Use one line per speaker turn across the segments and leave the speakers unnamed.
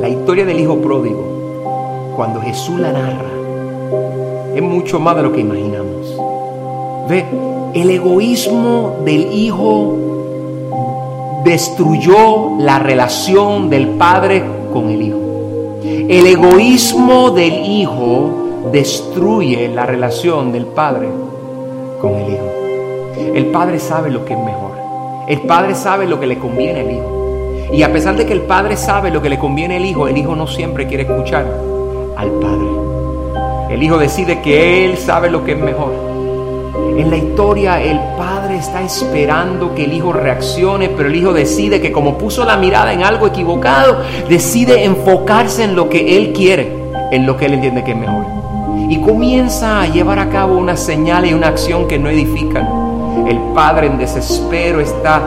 La historia del hijo pródigo, cuando Jesús la narra, es mucho más de lo que imaginamos. Ve, el egoísmo del hijo destruyó la relación del padre con el hijo. El egoísmo del hijo destruye la relación del padre con el hijo. El padre sabe lo que es mejor. El padre sabe lo que le conviene al hijo. Y a pesar de que el padre sabe lo que le conviene al hijo, el hijo no siempre quiere escuchar al padre. El hijo decide que él sabe lo que es mejor. En la historia el padre está esperando que el hijo reaccione, pero el hijo decide que como puso la mirada en algo equivocado, decide enfocarse en lo que él quiere, en lo que él entiende que es mejor. Y comienza a llevar a cabo una señal y una acción que no edifican. El padre en desespero está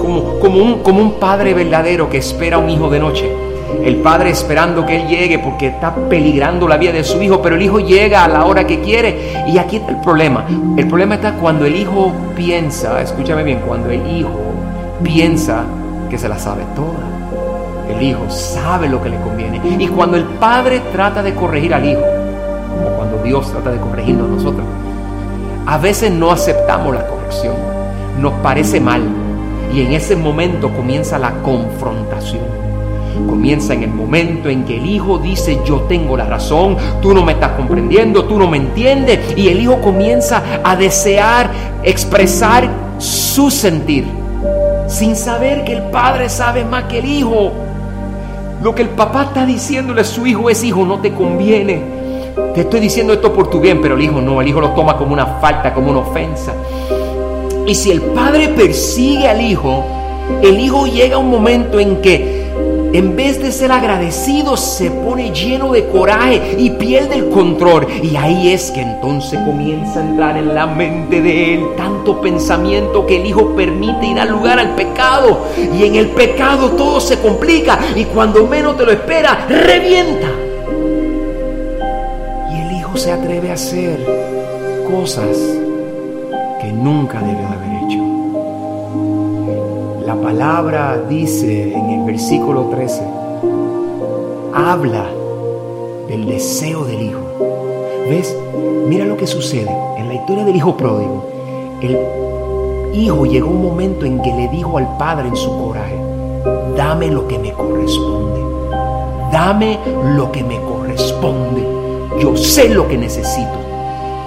como, como, un, como un padre verdadero que espera a un hijo de noche el padre esperando que él llegue porque está peligrando la vida de su hijo, pero el hijo llega a la hora que quiere. Y aquí está el problema. El problema está cuando el hijo piensa, escúchame bien, cuando el hijo piensa que se la sabe toda. El hijo sabe lo que le conviene. Y cuando el padre trata de corregir al hijo, como cuando Dios trata de corregirnos a nosotros, a veces no aceptamos la Nos parece mal. Y en ese momento comienza la confrontación comienza en el momento en que el hijo dice yo tengo la razón, tú no me estás comprendiendo, tú no me entiendes y el hijo comienza a desear expresar su sentir sin saber que el padre sabe más que el hijo. Lo que el papá está diciéndole a su hijo es hijo, no te conviene. Te estoy diciendo esto por tu bien, pero el hijo no, el hijo lo toma como una falta, como una ofensa. Y si el padre persigue al hijo, el hijo llega a un momento en que en vez de ser agradecido, se pone lleno de coraje y pierde el control. Y ahí es que entonces comienza a entrar en la mente de él tanto pensamiento que el hijo permite ir al lugar al pecado. Y en el pecado todo se complica y cuando menos te lo espera, revienta. Y el hijo se atreve a hacer cosas que nunca debió haber palabra dice en el versículo 13, habla del deseo del hijo. ¿Ves? Mira lo que sucede en la historia del hijo pródigo. El hijo llegó un momento en que le dijo al padre en su coraje, dame lo que me corresponde. Dame lo que me corresponde. Yo sé lo que necesito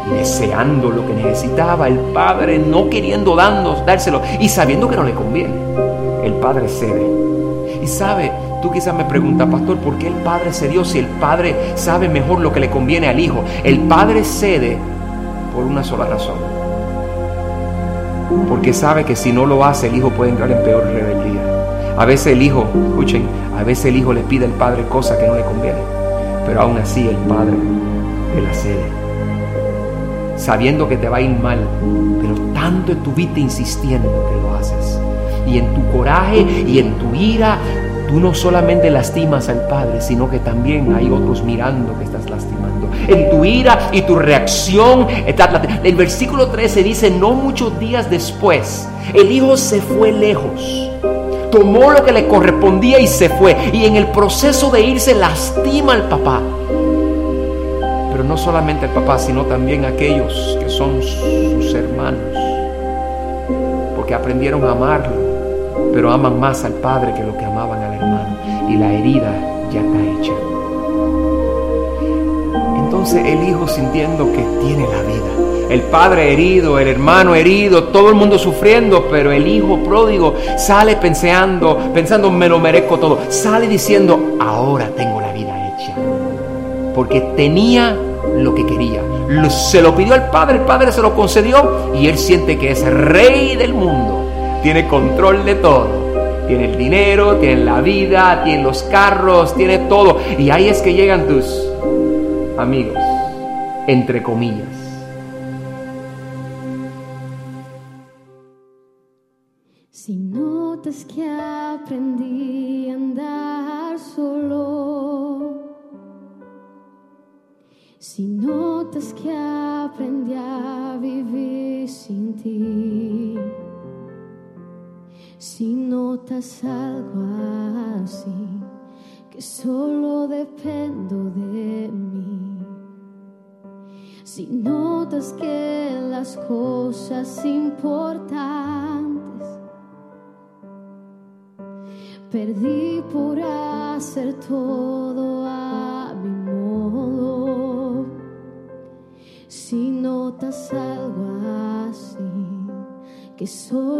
deseando lo que necesitaba, el padre no queriendo dárselo y sabiendo que no le conviene. Padre cede. Y sabe, tú quizás me preguntas, pastor, ¿por qué el padre cedió si el padre sabe mejor lo que le conviene al hijo? El padre cede por una sola razón. Porque sabe que si no lo hace, el hijo puede entrar en peor rebeldía. A veces el hijo, escuchen, a veces el hijo le pide al padre cosas que no le conviene. Pero aún así el padre le la cede sabiendo que te va a ir mal, pero tanto estuviste insistiendo que lo haces. Y en tu coraje y en tu ira, tú no solamente lastimas al Padre, sino que también hay otros mirando que estás lastimando. En tu ira y tu reacción, el versículo 13 dice, no muchos días después, el hijo se fue lejos tomó lo que le correspondía y se fue. Y en el proceso de irse lastima al papá no solamente el papá, sino también aquellos que son sus hermanos, porque aprendieron a amarlo, pero aman más al padre que lo que amaban al hermano, y la herida ya está hecha. Entonces el hijo sintiendo que tiene la vida, el padre herido, el hermano herido, todo el mundo sufriendo, pero el hijo pródigo sale pensando, pensando me lo merezco todo, sale diciendo ahora tengo la vida hecha, porque tenía lo que quería. Se lo pidió al Padre, el Padre se lo concedió y él siente que es rey del mundo. Tiene control de todo. Tiene el dinero, tiene la vida, tiene los carros, tiene todo. Y ahí es que llegan tus amigos, entre comillas.
Si notas que aprendí a andar solo si notas que aprendí a vivir sin ti, si notas algo así, que solo dependo de mí. Si notas que las cosas importantes perdí por hacer todo a mi modo. Si notas algo así, que solo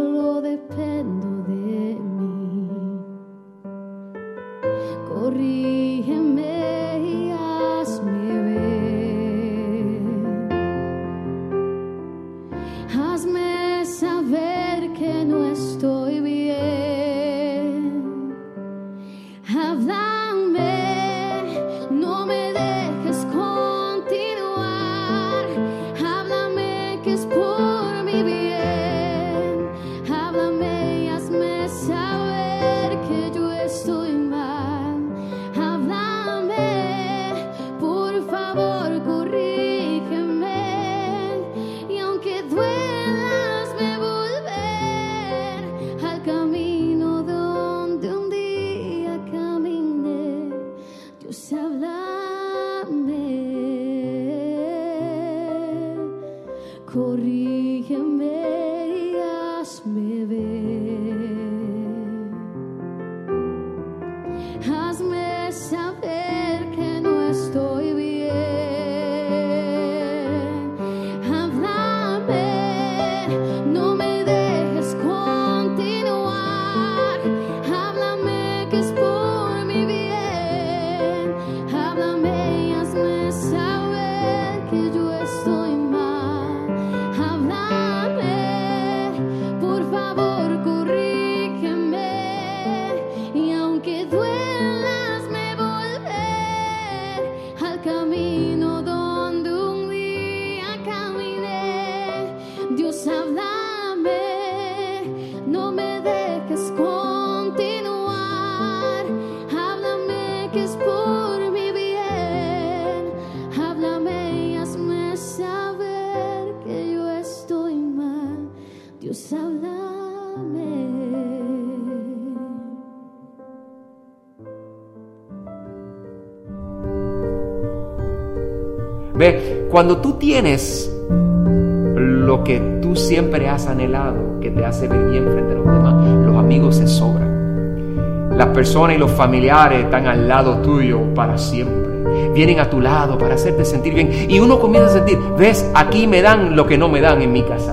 cuando tú tienes lo que tú siempre has anhelado, que te hace ver bien frente a los demás, los amigos se sobran. Las personas y los familiares están al lado tuyo para siempre. Vienen a tu lado para hacerte sentir bien. Y uno comienza a sentir, ves, aquí me dan lo que no me dan en mi casa.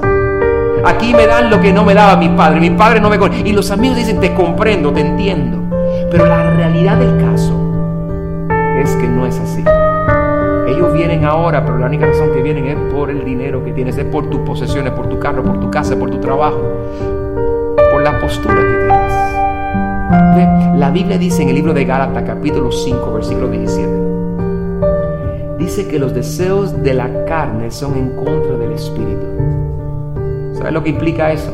Aquí me dan lo que no me daba mi padre. Mi padre no me... Y los amigos dicen, te comprendo, te entiendo. Pero la realidad del caso Ellos vienen ahora, pero la única razón que vienen es por el dinero que tienes, es por tus posesiones, por tu carro, por tu casa, por tu trabajo, por la postura que tienes. La Biblia dice en el libro de Gálatas capítulo 5, versículo 17, dice que los deseos de la carne son en contra del Espíritu. ¿Sabes lo que implica eso?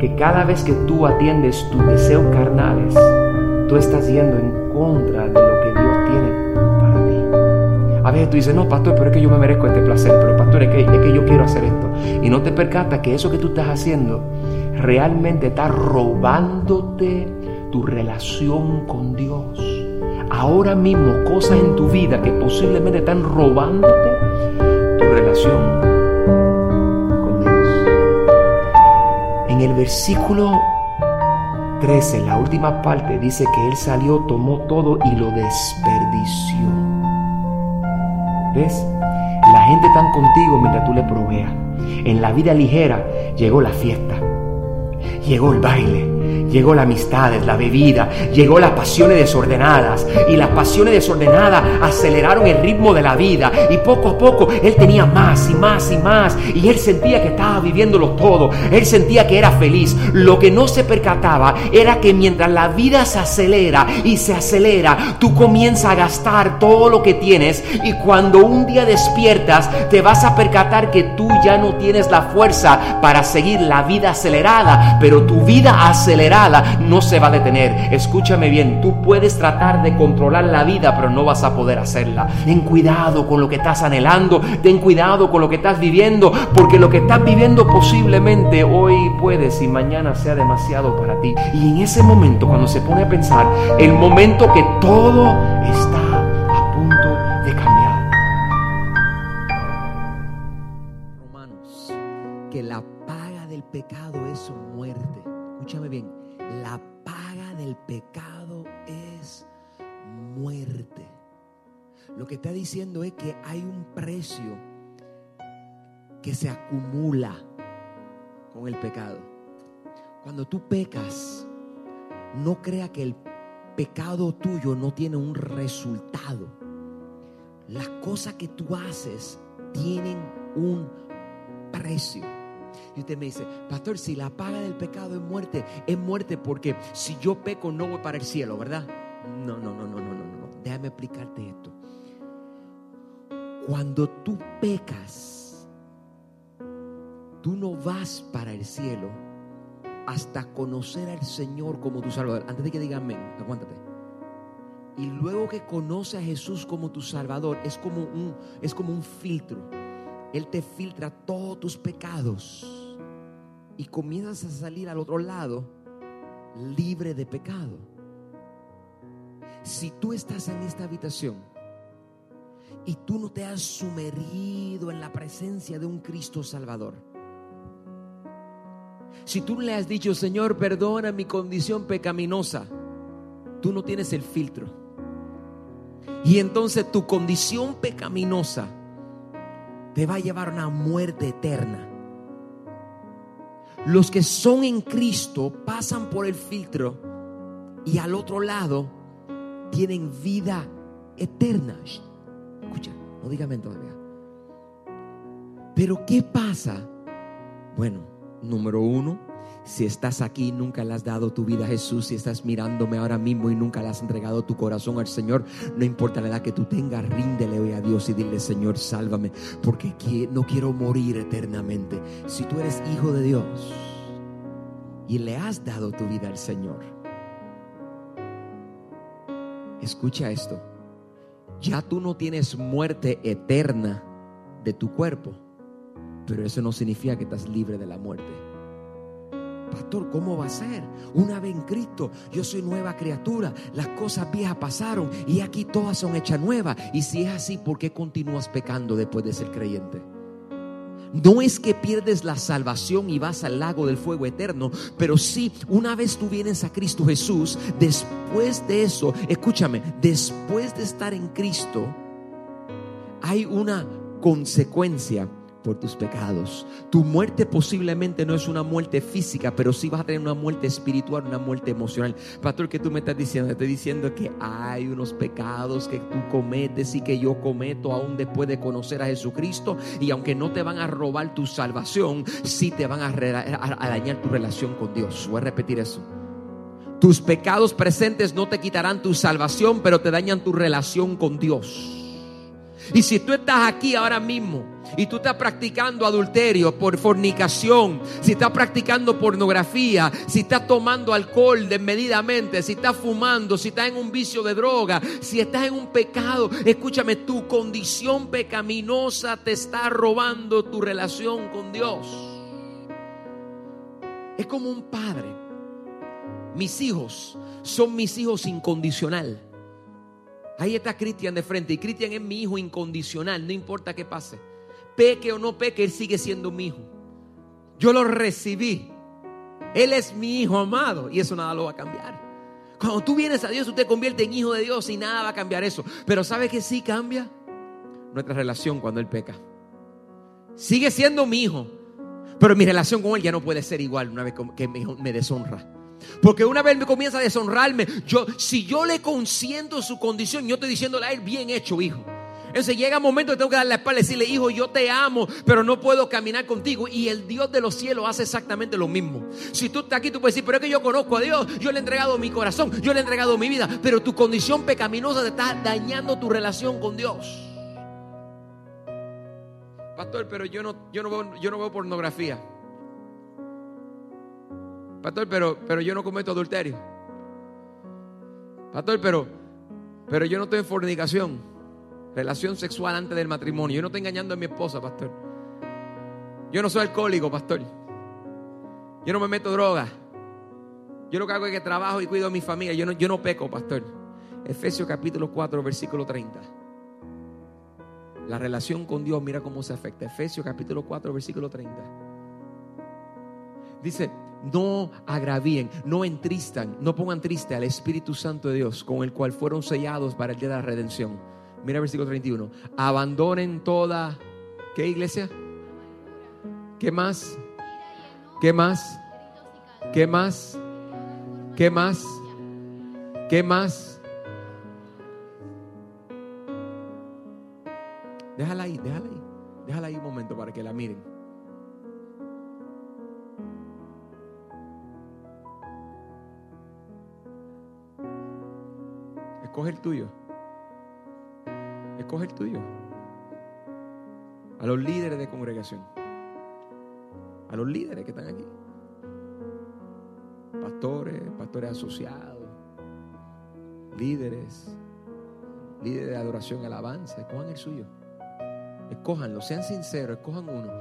Que cada vez que tú atiendes tus deseos carnales, tú estás yendo en contra de tú dices, no, pastor, pero es que yo me merezco este placer, pero pastor, es que, es que yo quiero hacer esto. Y no te percatas que eso que tú estás haciendo realmente está robándote tu relación con Dios. Ahora mismo cosas en tu vida que posiblemente están robándote tu relación con Dios. En el versículo 13, la última parte, dice que Él salió, tomó todo y lo desperdició. La gente está contigo mientras tú le proveas. En la vida ligera llegó la fiesta, llegó el baile, llegó la amistad, la bebida, llegó las pasiones desordenadas. Y las pasiones desordenadas aceleraron el ritmo de la vida. Y poco a poco él tenía más y más y más. Y él sentía que estaba viviéndolo todo, él sentía que era feliz. Lo que no se percataba era que mientras la vida se acelera y se acelera, tú comienzas a gastar todo lo que tienes. Y cuando un día despiertas te vas a percatar que tú ya no tienes la fuerza para seguir la vida acelerada, pero tu vida acelerada
no se va a detener. Escúchame bien, tú puedes tratar de controlar la vida, pero no vas a poder hacerla. Ten cuidado con lo que estás anhelando, ten cuidado con lo que estás viviendo, porque lo que estás viviendo posiblemente hoy puedes y mañana sea demasiado para ti. Y en ese momento, cuando se pone a pensar, el momento que todo está a punto de cambiar.
Romanos, que la paga del pecado es muerte. Escúchame bien, del pecado es muerte. Lo que está diciendo es que hay un precio que se acumula con el pecado. Cuando tú pecas, no crea que el pecado tuyo no tiene un resultado. Las cosas que tú haces tienen un precio. Y usted me dice, pastor, si la paga del pecado es muerte, es muerte porque si yo peco no voy para el cielo, ¿verdad? No, no, no, no, no, no, no. Déjame explicarte esto. Cuando tú pecas, tú no vas para el cielo hasta conocer al Señor como tu Salvador. Antes de que digan amén, aguántate. Y luego que conoce a Jesús como tu Salvador, es como un, es como un filtro. Él te filtra todos tus pecados y comienzas a salir al otro lado libre de pecado. Si tú estás en esta habitación y tú no te has sumergido en la presencia de un Cristo Salvador, si tú le has dicho, Señor, perdona mi condición pecaminosa, tú no tienes el filtro. Y entonces tu condición pecaminosa te va a llevar a una muerte eterna. Los que son en Cristo pasan por el filtro y al otro lado tienen vida eterna. Escucha, no dígame todavía. Pero ¿qué pasa? Bueno, número uno, si estás aquí y nunca le has dado tu vida a Jesús, si estás mirándome ahora mismo y nunca le has entregado tu corazón al Señor, no importa la edad que tú tengas, ríndele hoy a Dios y dile, Señor, sálvame, porque no quiero morir eternamente. Si tú eres hijo de Dios y le has dado tu vida al Señor, escucha esto, ya tú no tienes muerte eterna de tu cuerpo, pero eso no significa que estás libre de la muerte. Pastor, ¿cómo va a ser? Una vez en Cristo, yo soy nueva criatura. Las cosas viejas pasaron y aquí todas son hechas nuevas. Y si es así, ¿por qué continúas pecando después de ser creyente? No es que pierdes la salvación y vas al lago del fuego eterno, pero sí, una vez tú vienes a Cristo Jesús, después de eso, escúchame, después de estar en Cristo, hay una consecuencia por tus pecados. Tu muerte posiblemente no es una muerte física, pero sí vas a tener una muerte espiritual, una muerte emocional. Pastor, ¿qué tú me estás diciendo? Estoy diciendo que hay unos pecados que tú cometes y que yo cometo aún después de conocer a Jesucristo. Y aunque no te van a robar tu salvación, sí te van a, a dañar tu relación con Dios. Voy a repetir eso. Tus pecados presentes no te quitarán tu salvación, pero te dañan tu relación con Dios. Y si tú estás aquí ahora mismo y tú estás practicando adulterio por fornicación, si estás practicando pornografía, si estás tomando alcohol desmedidamente, si estás fumando, si estás en un vicio de droga, si estás en un pecado, escúchame, tu condición pecaminosa te está robando tu relación con Dios. Es como un padre. Mis hijos son mis hijos incondicional. Ahí está Cristian de frente. Y Cristian es mi hijo incondicional, no importa qué pase. Peque o no peque, él sigue siendo mi hijo. Yo lo recibí. Él es mi hijo amado y eso nada lo va a cambiar. Cuando tú vienes a Dios, tú te conviertes en hijo de Dios y nada va a cambiar eso. Pero ¿sabe que sí cambia? Nuestra relación cuando Él peca. Sigue siendo mi hijo, pero mi relación con Él ya no puede ser igual una vez que me deshonra. Porque una vez me comienza a deshonrarme, yo, si yo le consiento su condición, yo estoy diciéndole a él, bien hecho, hijo. Entonces llega un momento que tengo que darle la espalda y decirle, hijo, yo te amo, pero no puedo caminar contigo. Y el Dios de los cielos hace exactamente lo mismo. Si tú estás aquí, tú puedes decir, pero es que yo conozco a Dios, yo le he entregado mi corazón, yo le he entregado mi vida, pero tu condición pecaminosa te está dañando tu relación con Dios. Pastor, pero yo no, yo no, veo, yo no veo pornografía. Pastor, pero, pero yo no cometo adulterio. Pastor, pero, pero yo no estoy en fornicación. Relación sexual antes del matrimonio. Yo no estoy engañando a mi esposa, pastor. Yo no soy alcohólico, pastor. Yo no me meto droga. Yo lo que hago es que trabajo y cuido a mi familia. Yo no, yo no peco, pastor. Efesios capítulo 4, versículo 30. La relación con Dios, mira cómo se afecta. Efesios capítulo 4, versículo 30. Dice, no agravíen, no entristan, no pongan triste al Espíritu Santo de Dios, con el cual fueron sellados para el día de la redención. Mira versículo 31. Abandonen toda, ¿qué iglesia? ¿Qué más? ¿Qué más? ¿Qué más? ¿Qué más? ¿Qué más? Déjala ahí, déjala ahí. Déjala ahí un momento para que la miren. Escoge el tuyo. Escoge el tuyo. A los líderes de congregación. A los líderes que están aquí. Pastores, pastores asociados. Líderes. Líderes de adoración, alabanza. Escojan el suyo. Escójanlo, sean sinceros, escojan uno.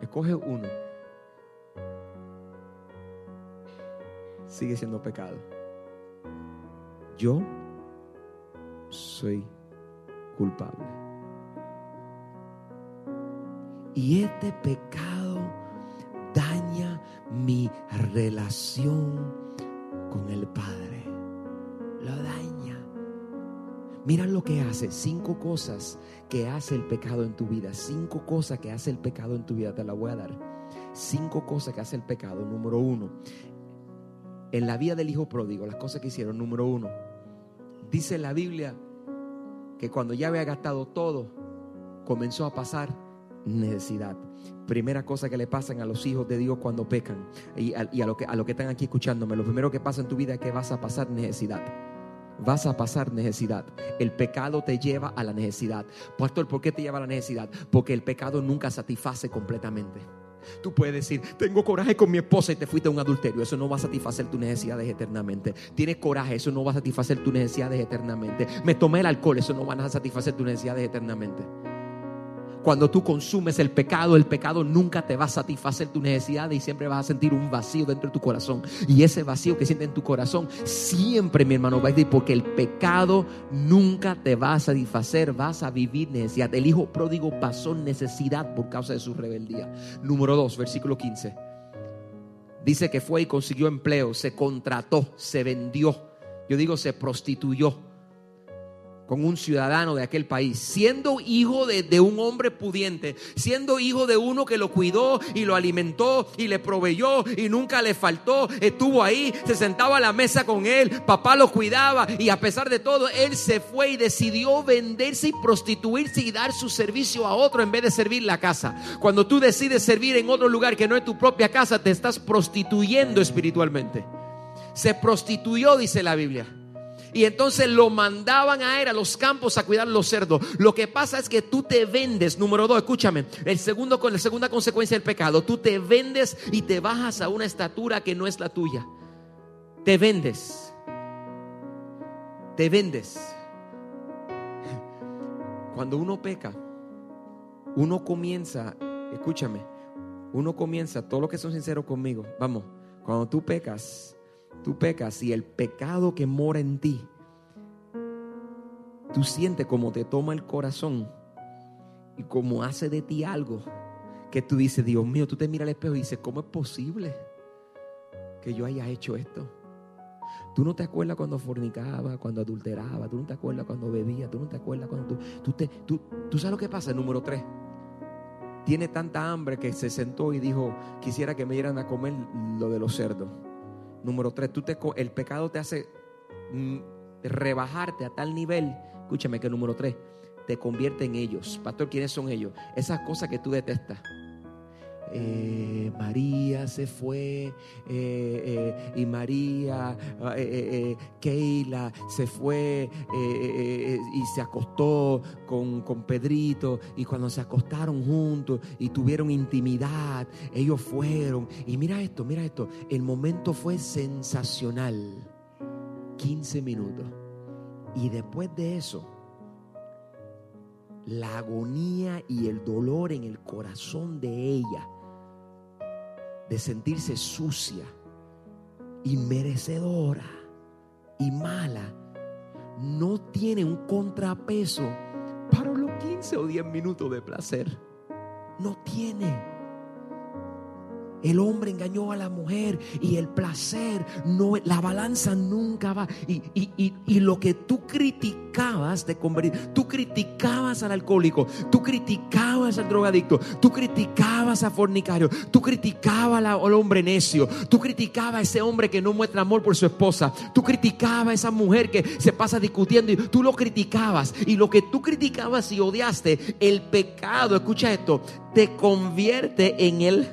Escoge uno. Sigue siendo pecado. Yo soy culpable. Y este pecado daña mi relación con el Padre. Lo daña. Mira lo que hace. Cinco cosas que hace el pecado en tu vida. Cinco cosas que hace el pecado en tu vida. Te la voy a dar. Cinco cosas que hace el pecado. Número uno. En la vida del hijo pródigo, las cosas que hicieron. Número uno. Dice la Biblia que cuando ya había gastado todo, comenzó a pasar necesidad. Primera cosa que le pasan a los hijos de Dios cuando pecan y a, y lo, que, a lo que están aquí escuchándome, lo primero que pasa en tu vida es que vas a pasar necesidad. Vas a pasar necesidad. El pecado te lleva a la necesidad. Pastor, ¿por qué te lleva a la necesidad? Porque el pecado nunca satisface completamente. Tú puedes decir, tengo coraje con mi esposa y te fuiste a un adulterio. Eso no va a satisfacer tus necesidades eternamente. Tienes coraje, eso no va a satisfacer tus necesidades eternamente. Me tomé el alcohol, eso no va a satisfacer tus necesidades eternamente. Cuando tú consumes el pecado, el pecado nunca te va a satisfacer tus necesidades y siempre vas a sentir un vacío dentro de tu corazón. Y ese vacío que sientes en tu corazón, siempre, mi hermano, va a decir, porque el pecado nunca te va a satisfacer, vas a vivir necesidad. El hijo pródigo pasó necesidad por causa de su rebeldía. Número 2, versículo 15. Dice que fue y consiguió empleo, se contrató, se vendió. Yo digo, se prostituyó con un ciudadano de aquel país, siendo hijo de, de, un hombre pudiente, siendo hijo de uno que lo cuidó y lo alimentó y le proveyó y nunca le faltó, estuvo ahí, se sentaba a la mesa con él, papá lo cuidaba y a pesar de todo, él se fue y decidió venderse y prostituirse y dar su servicio a otro en vez de servir la casa. Cuando tú decides servir en otro lugar que no es tu propia casa, te estás prostituyendo espiritualmente. Se prostituyó, dice la Biblia. Y entonces lo mandaban a él a los campos a cuidar los cerdos. Lo que pasa es que tú te vendes, número dos, escúchame, el segundo, la segunda consecuencia del pecado, tú te vendes y te bajas a una estatura que no es la tuya. Te vendes. Te vendes. Cuando uno peca, uno comienza, escúchame, uno comienza, todos los que son sinceros conmigo, vamos, cuando tú pecas, tú pecas y el pecado que mora en ti, tú sientes como te toma el corazón y como hace de ti algo que tú dices, Dios mío, tú te miras al espejo y dices, ¿cómo es posible que yo haya hecho esto? Tú no te acuerdas cuando fornicaba, cuando adulteraba, tú no te acuerdas cuando bebía, tú no te acuerdas cuando tú, tú, te, tú, tú sabes lo que pasa, número tres. Tiene tanta hambre que se sentó y dijo, quisiera que me dieran a comer lo de los cerdos. Número tres, tú te, el pecado te hace mm, rebajarte a tal nivel. Escúchame que número tres, te convierte en ellos. Pastor, ¿quiénes son ellos? Esas cosas que tú detestas. eh, María se fue eh, eh, y María, eh, Keila se fue y se acostó con, con Pedrito y cuando se acostaron juntos y tuvieron intimidad, ellos fueron. Y mira esto, mira esto, el momento fue sensacional. 15 minutos. Y después de eso, la agonía y el dolor en el corazón de ella, de sentirse sucia, inmerecedora y mala, no tiene un contrapeso para los 15 o 10 minutos de placer. No tiene. El hombre engañó a la mujer y el placer, no, la balanza nunca va. Y, y- y- y lo que tú criticabas de convertir, tú criticabas al alcohólico, tú criticabas al drogadicto, tú criticabas al fornicario, tú criticabas al hombre necio, tú criticabas a ese hombre que no muestra amor por su esposa, tú criticabas a esa mujer que se pasa discutiendo y tú lo criticabas. Y lo que tú criticabas y odiaste, el pecado, escucha esto, te convierte en el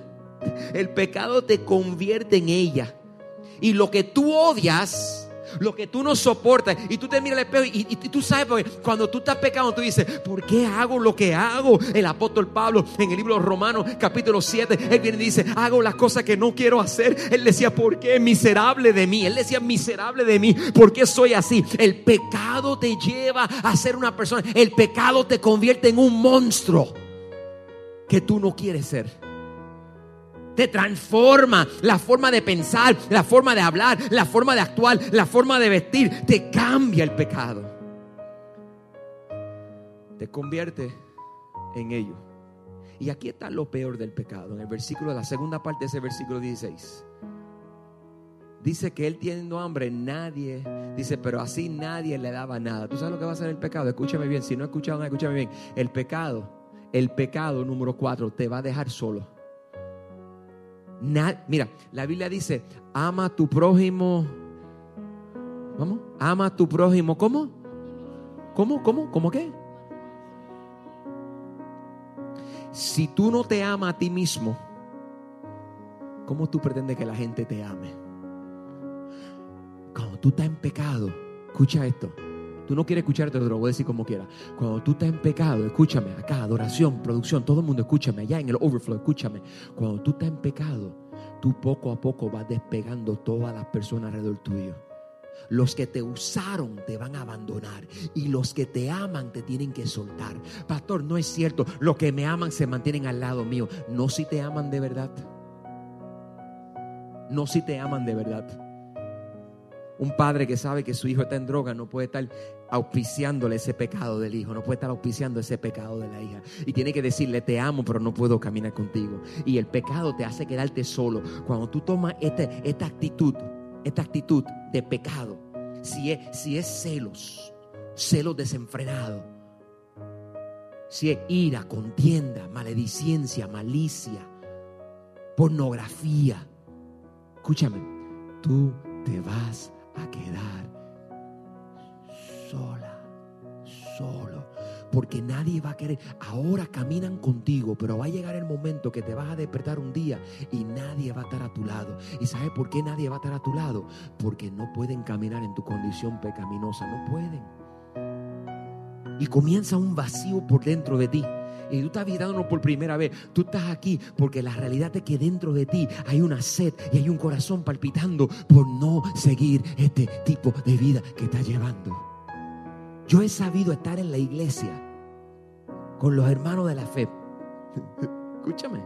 el pecado te convierte en ella. Y lo que tú odias, lo que tú no soportas, y tú te miras al espejo y, tú sabes, cuando tú estás pecando, tú dices, ¿por qué hago lo que hago? El apóstol Pablo en el libro de Romanos, capítulo 7, él viene y dice, hago las cosas que no quiero hacer. Él decía, ¿por qué? Miserable de mí. Él decía, miserable de mí. ¿Por qué soy así? El pecado te lleva a ser una persona. El pecado te convierte en un monstruo que tú no quieres ser te transforma la forma de pensar, la forma de hablar, la forma de actuar, la forma de vestir. Te cambia el pecado. Te convierte en ello. Y aquí está lo peor del pecado, en el versículo, la segunda parte de ese versículo 16. Dice que él teniendo hambre, nadie, dice, pero así nadie le daba nada. ¿Tú sabes lo que va a hacer el pecado? Escúchame bien, si no escucharon, escúchame bien. El pecado, el pecado número cuatro, te va a dejar solo. Mira, la Biblia dice, ama a tu prójimo. ¿Vamos? Ama a tu prójimo. ¿Cómo? ¿Cómo? ¿Cómo? ¿Cómo qué? Si tú no te amas a ti mismo, ¿cómo tú pretendes que la gente te ame? Cuando tú estás en pecado, escucha esto. Tú no quieres escucharte, te lo voy a decir como quiera. Cuando tú estás en pecado, escúchame acá, adoración, producción, todo el mundo escúchame, allá en el overflow, escúchame. Cuando tú estás en pecado, tú poco a poco vas despegando todas las personas alrededor tuyo. Los que te usaron te van a abandonar y los que te aman te tienen que soltar. Pastor, no es cierto. Los que me aman se mantienen al lado mío. No si te aman de verdad. No si te aman de verdad. Un padre que sabe que su hijo está en droga no puede estar auspiciándole ese pecado del hijo, no puede estar auspiciando ese pecado de la hija. Y tiene que decirle, te amo, pero no puedo caminar contigo. Y el pecado te hace quedarte solo. Cuando tú tomas este- esta actitud, esta actitud de pecado, si es, si es celos, celos desenfrenados, si es ira, contienda, maledicencia, malicia, pornografía, escúchame, tú te vas a quedar sola, solo. Porque nadie va a querer. Ahora caminan contigo, pero va a llegar el momento que te vas a despertar un día y nadie va a estar a tu lado. ¿Y sabes por qué nadie va a estar a tu lado? Porque no pueden caminar en tu condición pecaminosa. No pueden. Y comienza un vacío por dentro de ti. Y tú estás visitándonos por primera vez. Tú estás aquí porque la realidad es que dentro de ti hay una sed y hay un corazón palpitando por no seguir este tipo de vida que estás llevando. Yo he sabido estar en la iglesia con los hermanos de la fe. Escúchame.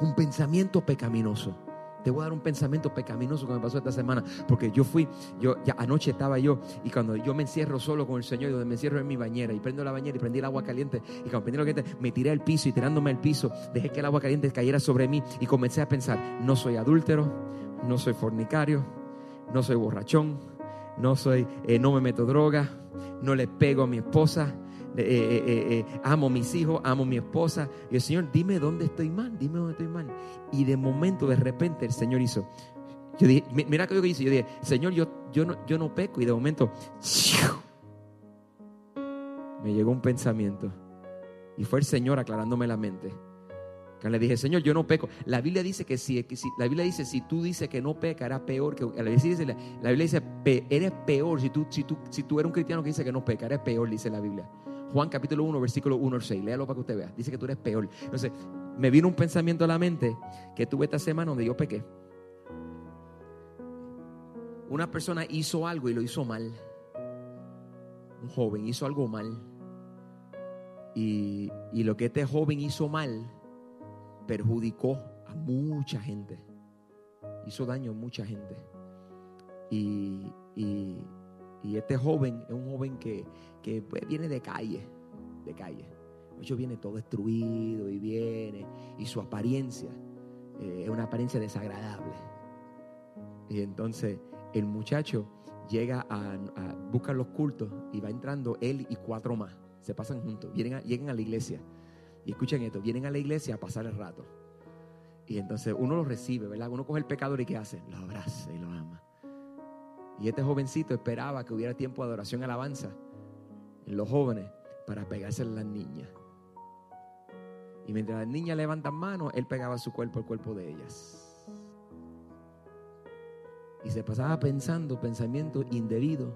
Un pensamiento pecaminoso. Te voy a dar un pensamiento pecaminoso que me pasó esta semana. Porque yo fui, yo ya anoche estaba yo y cuando yo me encierro solo con el Señor, donde me encierro en mi bañera y prendo la bañera y prendí el agua caliente y cuando prendí el caliente me tiré al piso y tirándome al piso dejé que el agua caliente cayera sobre mí y comencé a pensar, no soy adúltero, no soy fornicario, no soy borrachón, no soy, eh, no me meto droga, no le pego a mi esposa, eh, eh, eh, amo mis hijos, amo mi esposa. Y el Señor, dime dónde estoy mal, dime dónde estoy mal. Y de momento, de repente, el Señor hizo. Yo dije, mi- mira que yo hice. Yo dije, Señor, yo, yo, no, yo no peco. Y de momento, me llegó un pensamiento. Y fue el Señor aclarándome la mente. Que le dije, Señor, yo no peco. La Biblia dice que si, la Biblia dice, si tú dices que no peca, era peor que. La Biblia dice, la Biblia dice, "Pe- eres peor. Si tú, si, tú, si tú eres un cristiano que dice que no peca, eres peor, dice la Biblia. Juan capítulo 1, versículo 1 al 6. Léalo para que usted vea. Dice que tú eres peor. Entonces, me vino un pensamiento a la mente que tuve esta semana donde yo pequé. Una persona hizo algo y lo hizo mal. Un joven hizo algo mal. Y, y lo que este joven hizo mal perjudicó a mucha gente. Hizo daño a mucha gente. Y, y- y este joven es un joven que, que, pues, viene de calle, de calle. De viene todo destruido y viene. Y su apariencia eh, es una apariencia desagradable. Y entonces el muchacho llega a, a buscar los cultos y va entrando él y cuatro más. Se pasan juntos, vienen a- llegan a la iglesia. Y escuchen esto, vienen a la iglesia a pasar el rato. Y entonces uno lo recibe, ¿verdad? Uno coge el pecador y ¿qué hace? Lo abraza y lo ama. Y este jovencito esperaba que hubiera tiempo de adoración y alabanza en los jóvenes para pegarse a las niñas. Y mientras las niñas levantan manos, él pegaba su cuerpo al cuerpo de ellas. Y se pasaba pensando pensamientos indebidos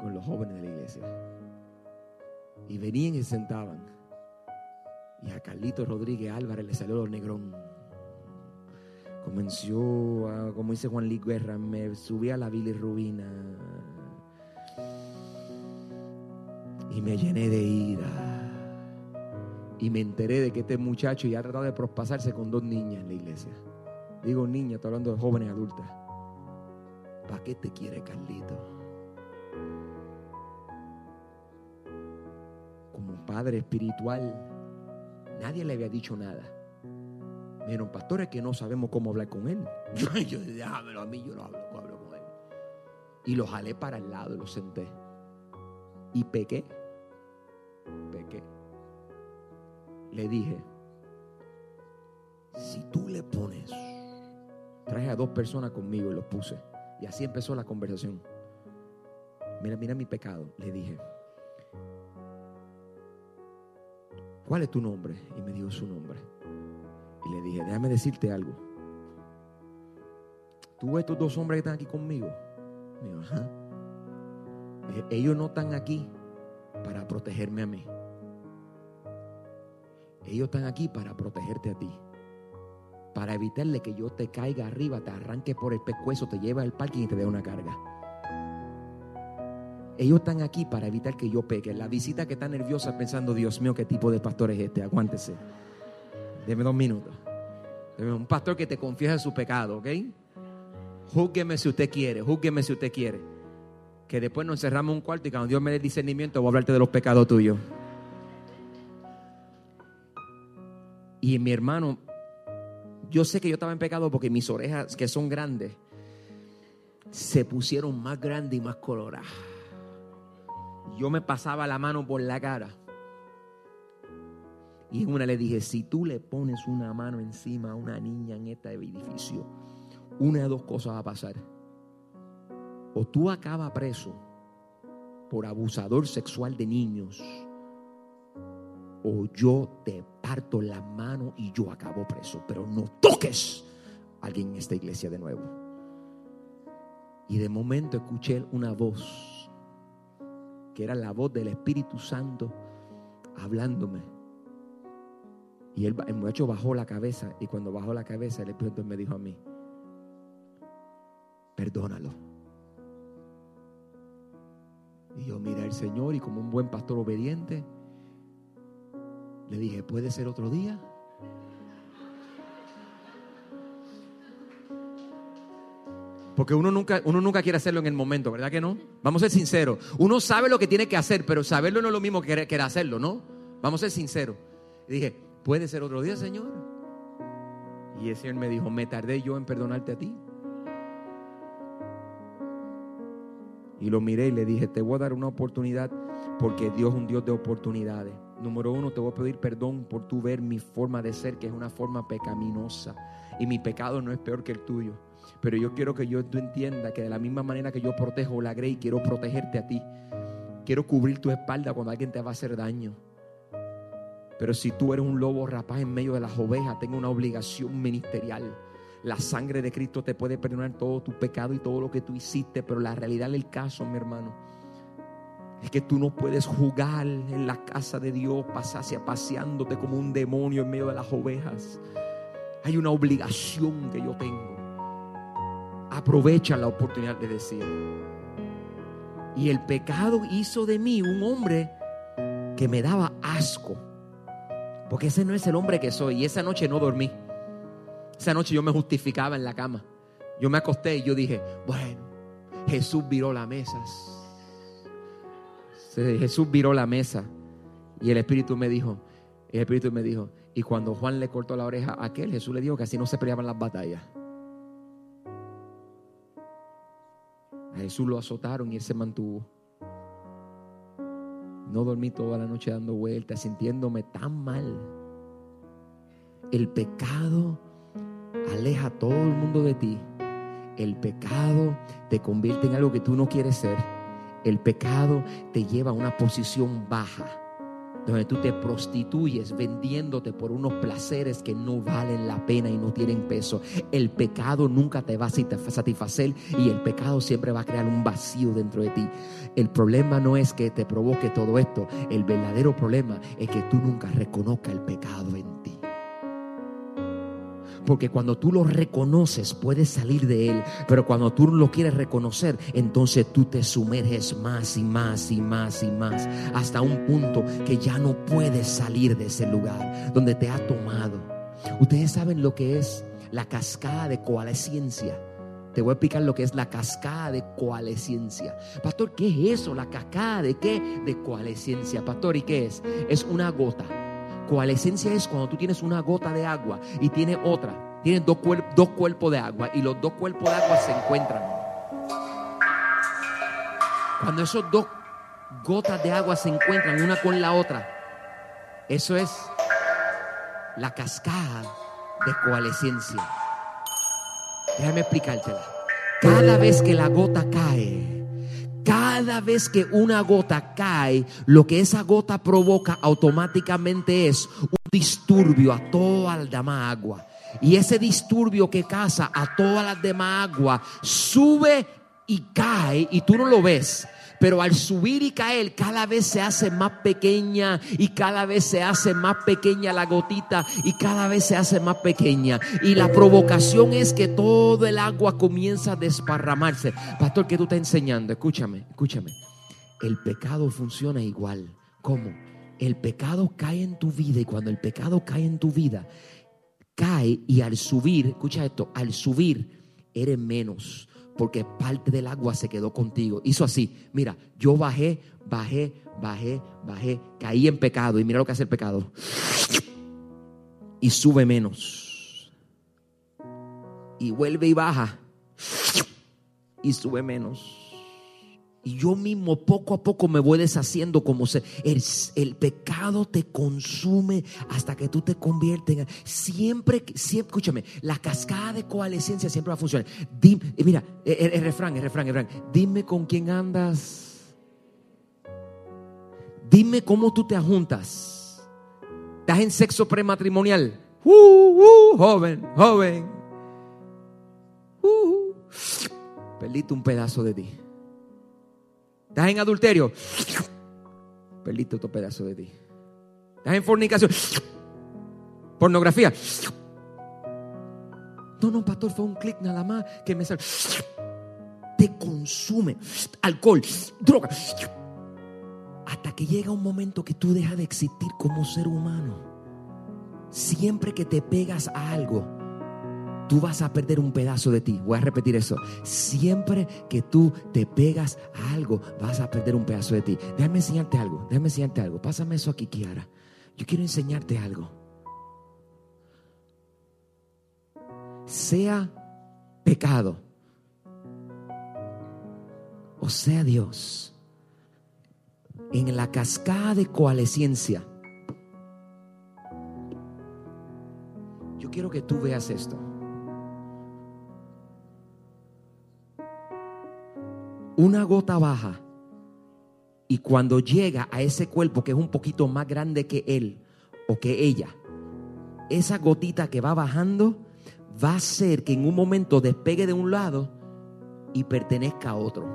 con los jóvenes de la iglesia. Y venían y se sentaban. Y a Carlito Rodríguez Álvarez le salió los negrón. Comenzó, a, como dice Juan Luis Guerra, me subí a la bilirrubina. Y me llené de ira. Y me enteré de que este muchacho ya ha tratado de prospasarse con dos niñas en la iglesia. Digo niñas, estoy hablando de jóvenes adultas. ¿Para qué te quiere Carlito? Como padre espiritual, nadie le había dicho nada. Menos pastores que no sabemos cómo hablar con él. Yo, yo déjamelo a mí, yo no hablo, no hablo con él. Y lo jalé para el lado y lo senté. Y pequé. Pequé. Le dije, si tú le pones, traje a dos personas conmigo y los puse. Y así empezó la conversación. Mira, mira mi pecado, le dije. ¿Cuál es tu nombre? Y me dijo su nombre. Y le dije, déjame decirte algo. ¿Tú ves estos dos hombres que están aquí conmigo? Ajá. Ellos no están aquí para protegerme a mí. Ellos están aquí para protegerte a ti. Para evitarle que yo te caiga arriba, te arranque por el pescuezo, te lleve al parking y te dé una carga. Ellos están aquí para evitar que yo peque. La visita que está nerviosa pensando, Dios mío, ¿qué tipo de pastor es este? Aguántese. Deme dos minutos. Deme Un pastor que te confiesa su pecado, ¿ok? Júzgueme si usted quiere, júzgueme si usted quiere. Que después nos encerramos en un cuarto y cuando Dios me dé discernimiento voy a hablarte de los pecados tuyos. Y mi hermano, yo sé que yo estaba en pecado porque mis orejas, que son grandes, se pusieron más grandes y más coloradas. Yo me pasaba la mano por la cara. Y en una le dije, si tú le pones una mano encima a una niña en este edificio, una de dos cosas va a pasar. O tú acabas preso por abusador sexual de niños, o yo te parto la mano y yo acabo preso, pero no toques a alguien en esta iglesia de nuevo. Y de momento escuché una voz, que era la voz del Espíritu Santo hablándome. Y el, muchacho bajó la cabeza y cuando bajó la cabeza el Espíritu me dijo a mí, perdónalo. Y yo miré al Señor y como un buen pastor obediente, le dije, ¿puede ser otro día? Porque uno nunca, uno nunca quiere hacerlo en el momento, ¿verdad que no? Vamos a ser sinceros. Uno sabe lo que tiene que hacer, pero saberlo no es lo mismo que querer hacerlo, ¿no? Vamos a ser sinceros. Y dije, ¿puede ser otro día, Señor? Y el Señor me dijo, ¿me tardé yo en perdonarte a ti? Y lo miré y le dije, te voy a dar una oportunidad porque Dios es un Dios de oportunidades. Número uno, te voy a pedir perdón por tu ver mi forma de ser, que es una forma pecaminosa. Y mi pecado no es peor que el tuyo. Pero yo quiero que yo, tú entiendas que de la misma manera que yo protejo la grey, quiero protegerte a ti. Quiero cubrir tu espalda cuando alguien te va a hacer daño. Pero si tú eres un lobo rapaz en medio de las ovejas, tengo una obligación ministerial. La sangre de Cristo te puede perdonar todo tu pecado y todo lo que tú hiciste, pero la realidad del caso, mi hermano, es que tú no puedes jugar en la casa de Dios, pasarse paseándote como un demonio en medio de las ovejas. Hay una obligación que yo tengo. Aprovecha la oportunidad de decir. Y el pecado hizo de mí un hombre que me daba asco. Porque ese no es el hombre que soy. Y esa noche no dormí. Esa noche yo me justificaba en la cama. Yo me acosté y yo dije, bueno, Jesús viró la mesa. Jesús viró la mesa. Y el Espíritu me dijo, el Espíritu me dijo, y cuando Juan le cortó la oreja a aquel, Jesús le dijo que así no se peleaban las batallas. A Jesús lo azotaron y él se mantuvo. No dormí toda la noche dando vueltas, sintiéndome tan mal. El pecado aleja a todo el mundo de ti. El pecado te convierte en algo que tú no quieres ser. El pecado te lleva a una posición baja donde tú te prostituyes vendiéndote por unos placeres que no valen la pena y no tienen peso. El pecado nunca te va a satisfacer y el pecado siempre va a crear un vacío dentro de ti. El problema no es que te provoque todo esto, el verdadero problema es que tú nunca reconozcas el pecado en ti. Porque cuando tú lo reconoces, puedes salir de él. Pero cuando tú lo quieres reconocer, entonces tú te sumerges más y más y más y más. Hasta un punto que ya no puedes salir de ese lugar donde te ha tomado. Ustedes saben lo que es la cascada de coalescencia. Te voy a explicar lo que es la cascada de coalescencia. Pastor, ¿qué es eso? ¿La cascada de qué? De coalescencia. Pastor, ¿y qué es? Es una gota Coalescencia es cuando tú tienes una gota de agua y tiene otra. Tienes dos, dos cuerpos de agua y los dos cuerpos de agua se encuentran. Cuando esos dos gotas de agua se encuentran una con la otra, eso es la cascada de coalescencia. Déjame explicártela. Cada vez que la gota cae, cada vez que una gota cae, lo que esa gota provoca automáticamente es un disturbio a toda la demás agua. Y ese disturbio que casa a todas las demás agua sube y cae y tú no lo ves pero al subir y caer cada vez se hace más pequeña y cada vez se hace más pequeña la gotita y cada vez se hace más pequeña. Y la provocación es que todo el agua comienza a desparramarse. Pastor, ¿qué tú estás enseñando? Escúchame, escúchame. El pecado funciona igual. ¿Cómo? El pecado cae en tu vida y cuando el pecado cae en tu vida, cae y al subir, escucha esto, al subir eres menos porque parte del agua se quedó contigo. Hizo así, mira, yo bajé, bajé, bajé, bajé, caí en pecado y mira lo que hace el pecado. Y sube menos. Y vuelve y baja. Y sube menos. Y yo mismo poco a poco me voy deshaciendo como se, el, el, pecado te consume hasta que tú te conviertes en... Siempre, siempre, escúchame, la cascada de coalescencia siempre va a funcionar. Dime, mira, el, el, refrán, el refrán, el refrán. Dime con quién andas. Dime cómo tú te ajuntas. ¿Estás en sexo prematrimonial? Uh, uh, joven, joven. Uh, un pedazo de ti. Estás en adulterio. Perdiste otro pedazo de ti. Estás en fornicación. Pornografía. No, no, pastor, fue un clic nada más que me salió. Te consume. Alcohol, droga. Hasta que llega un momento que tú dejas de existir como ser humano. Siempre que te pegas a algo, tú vas a perder un pedazo de ti. Voy a repetir eso. Siempre que tú te pegas a algo, vas a perder un pedazo de ti. Déjame enseñarte algo. Déjame enseñarte algo. Pásame eso aquí, Kiara. Yo quiero enseñarte algo. Sea pecado o sea Dios, en la cascada de coalescencia, yo quiero que tú veas esto. Una gota baja y cuando llega a ese cuerpo que es un poquito más grande que él, o que ella, esa gotita que va bajando, va a hacer que en un momento despegue de un lado y pertenezca a otro.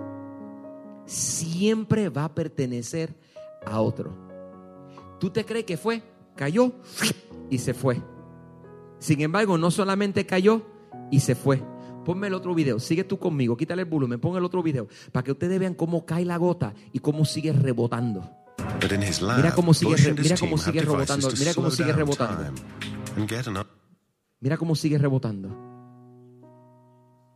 Siempre va a pertenecer a otro. ¿Tú te crees que fue? Cayó y se fue. Sin embargo, no solamente cayó y se fue. Ponme el otro video, sigue tú conmigo, quítale el volumen, pon el otro video para que ustedes vean cómo cae la gota y cómo sigue rebotando.
Lab,
Mira cómo sigue mira cómo sigue rebotando, mira cómo sigue rebotando. Mira cómo sigue rebotando.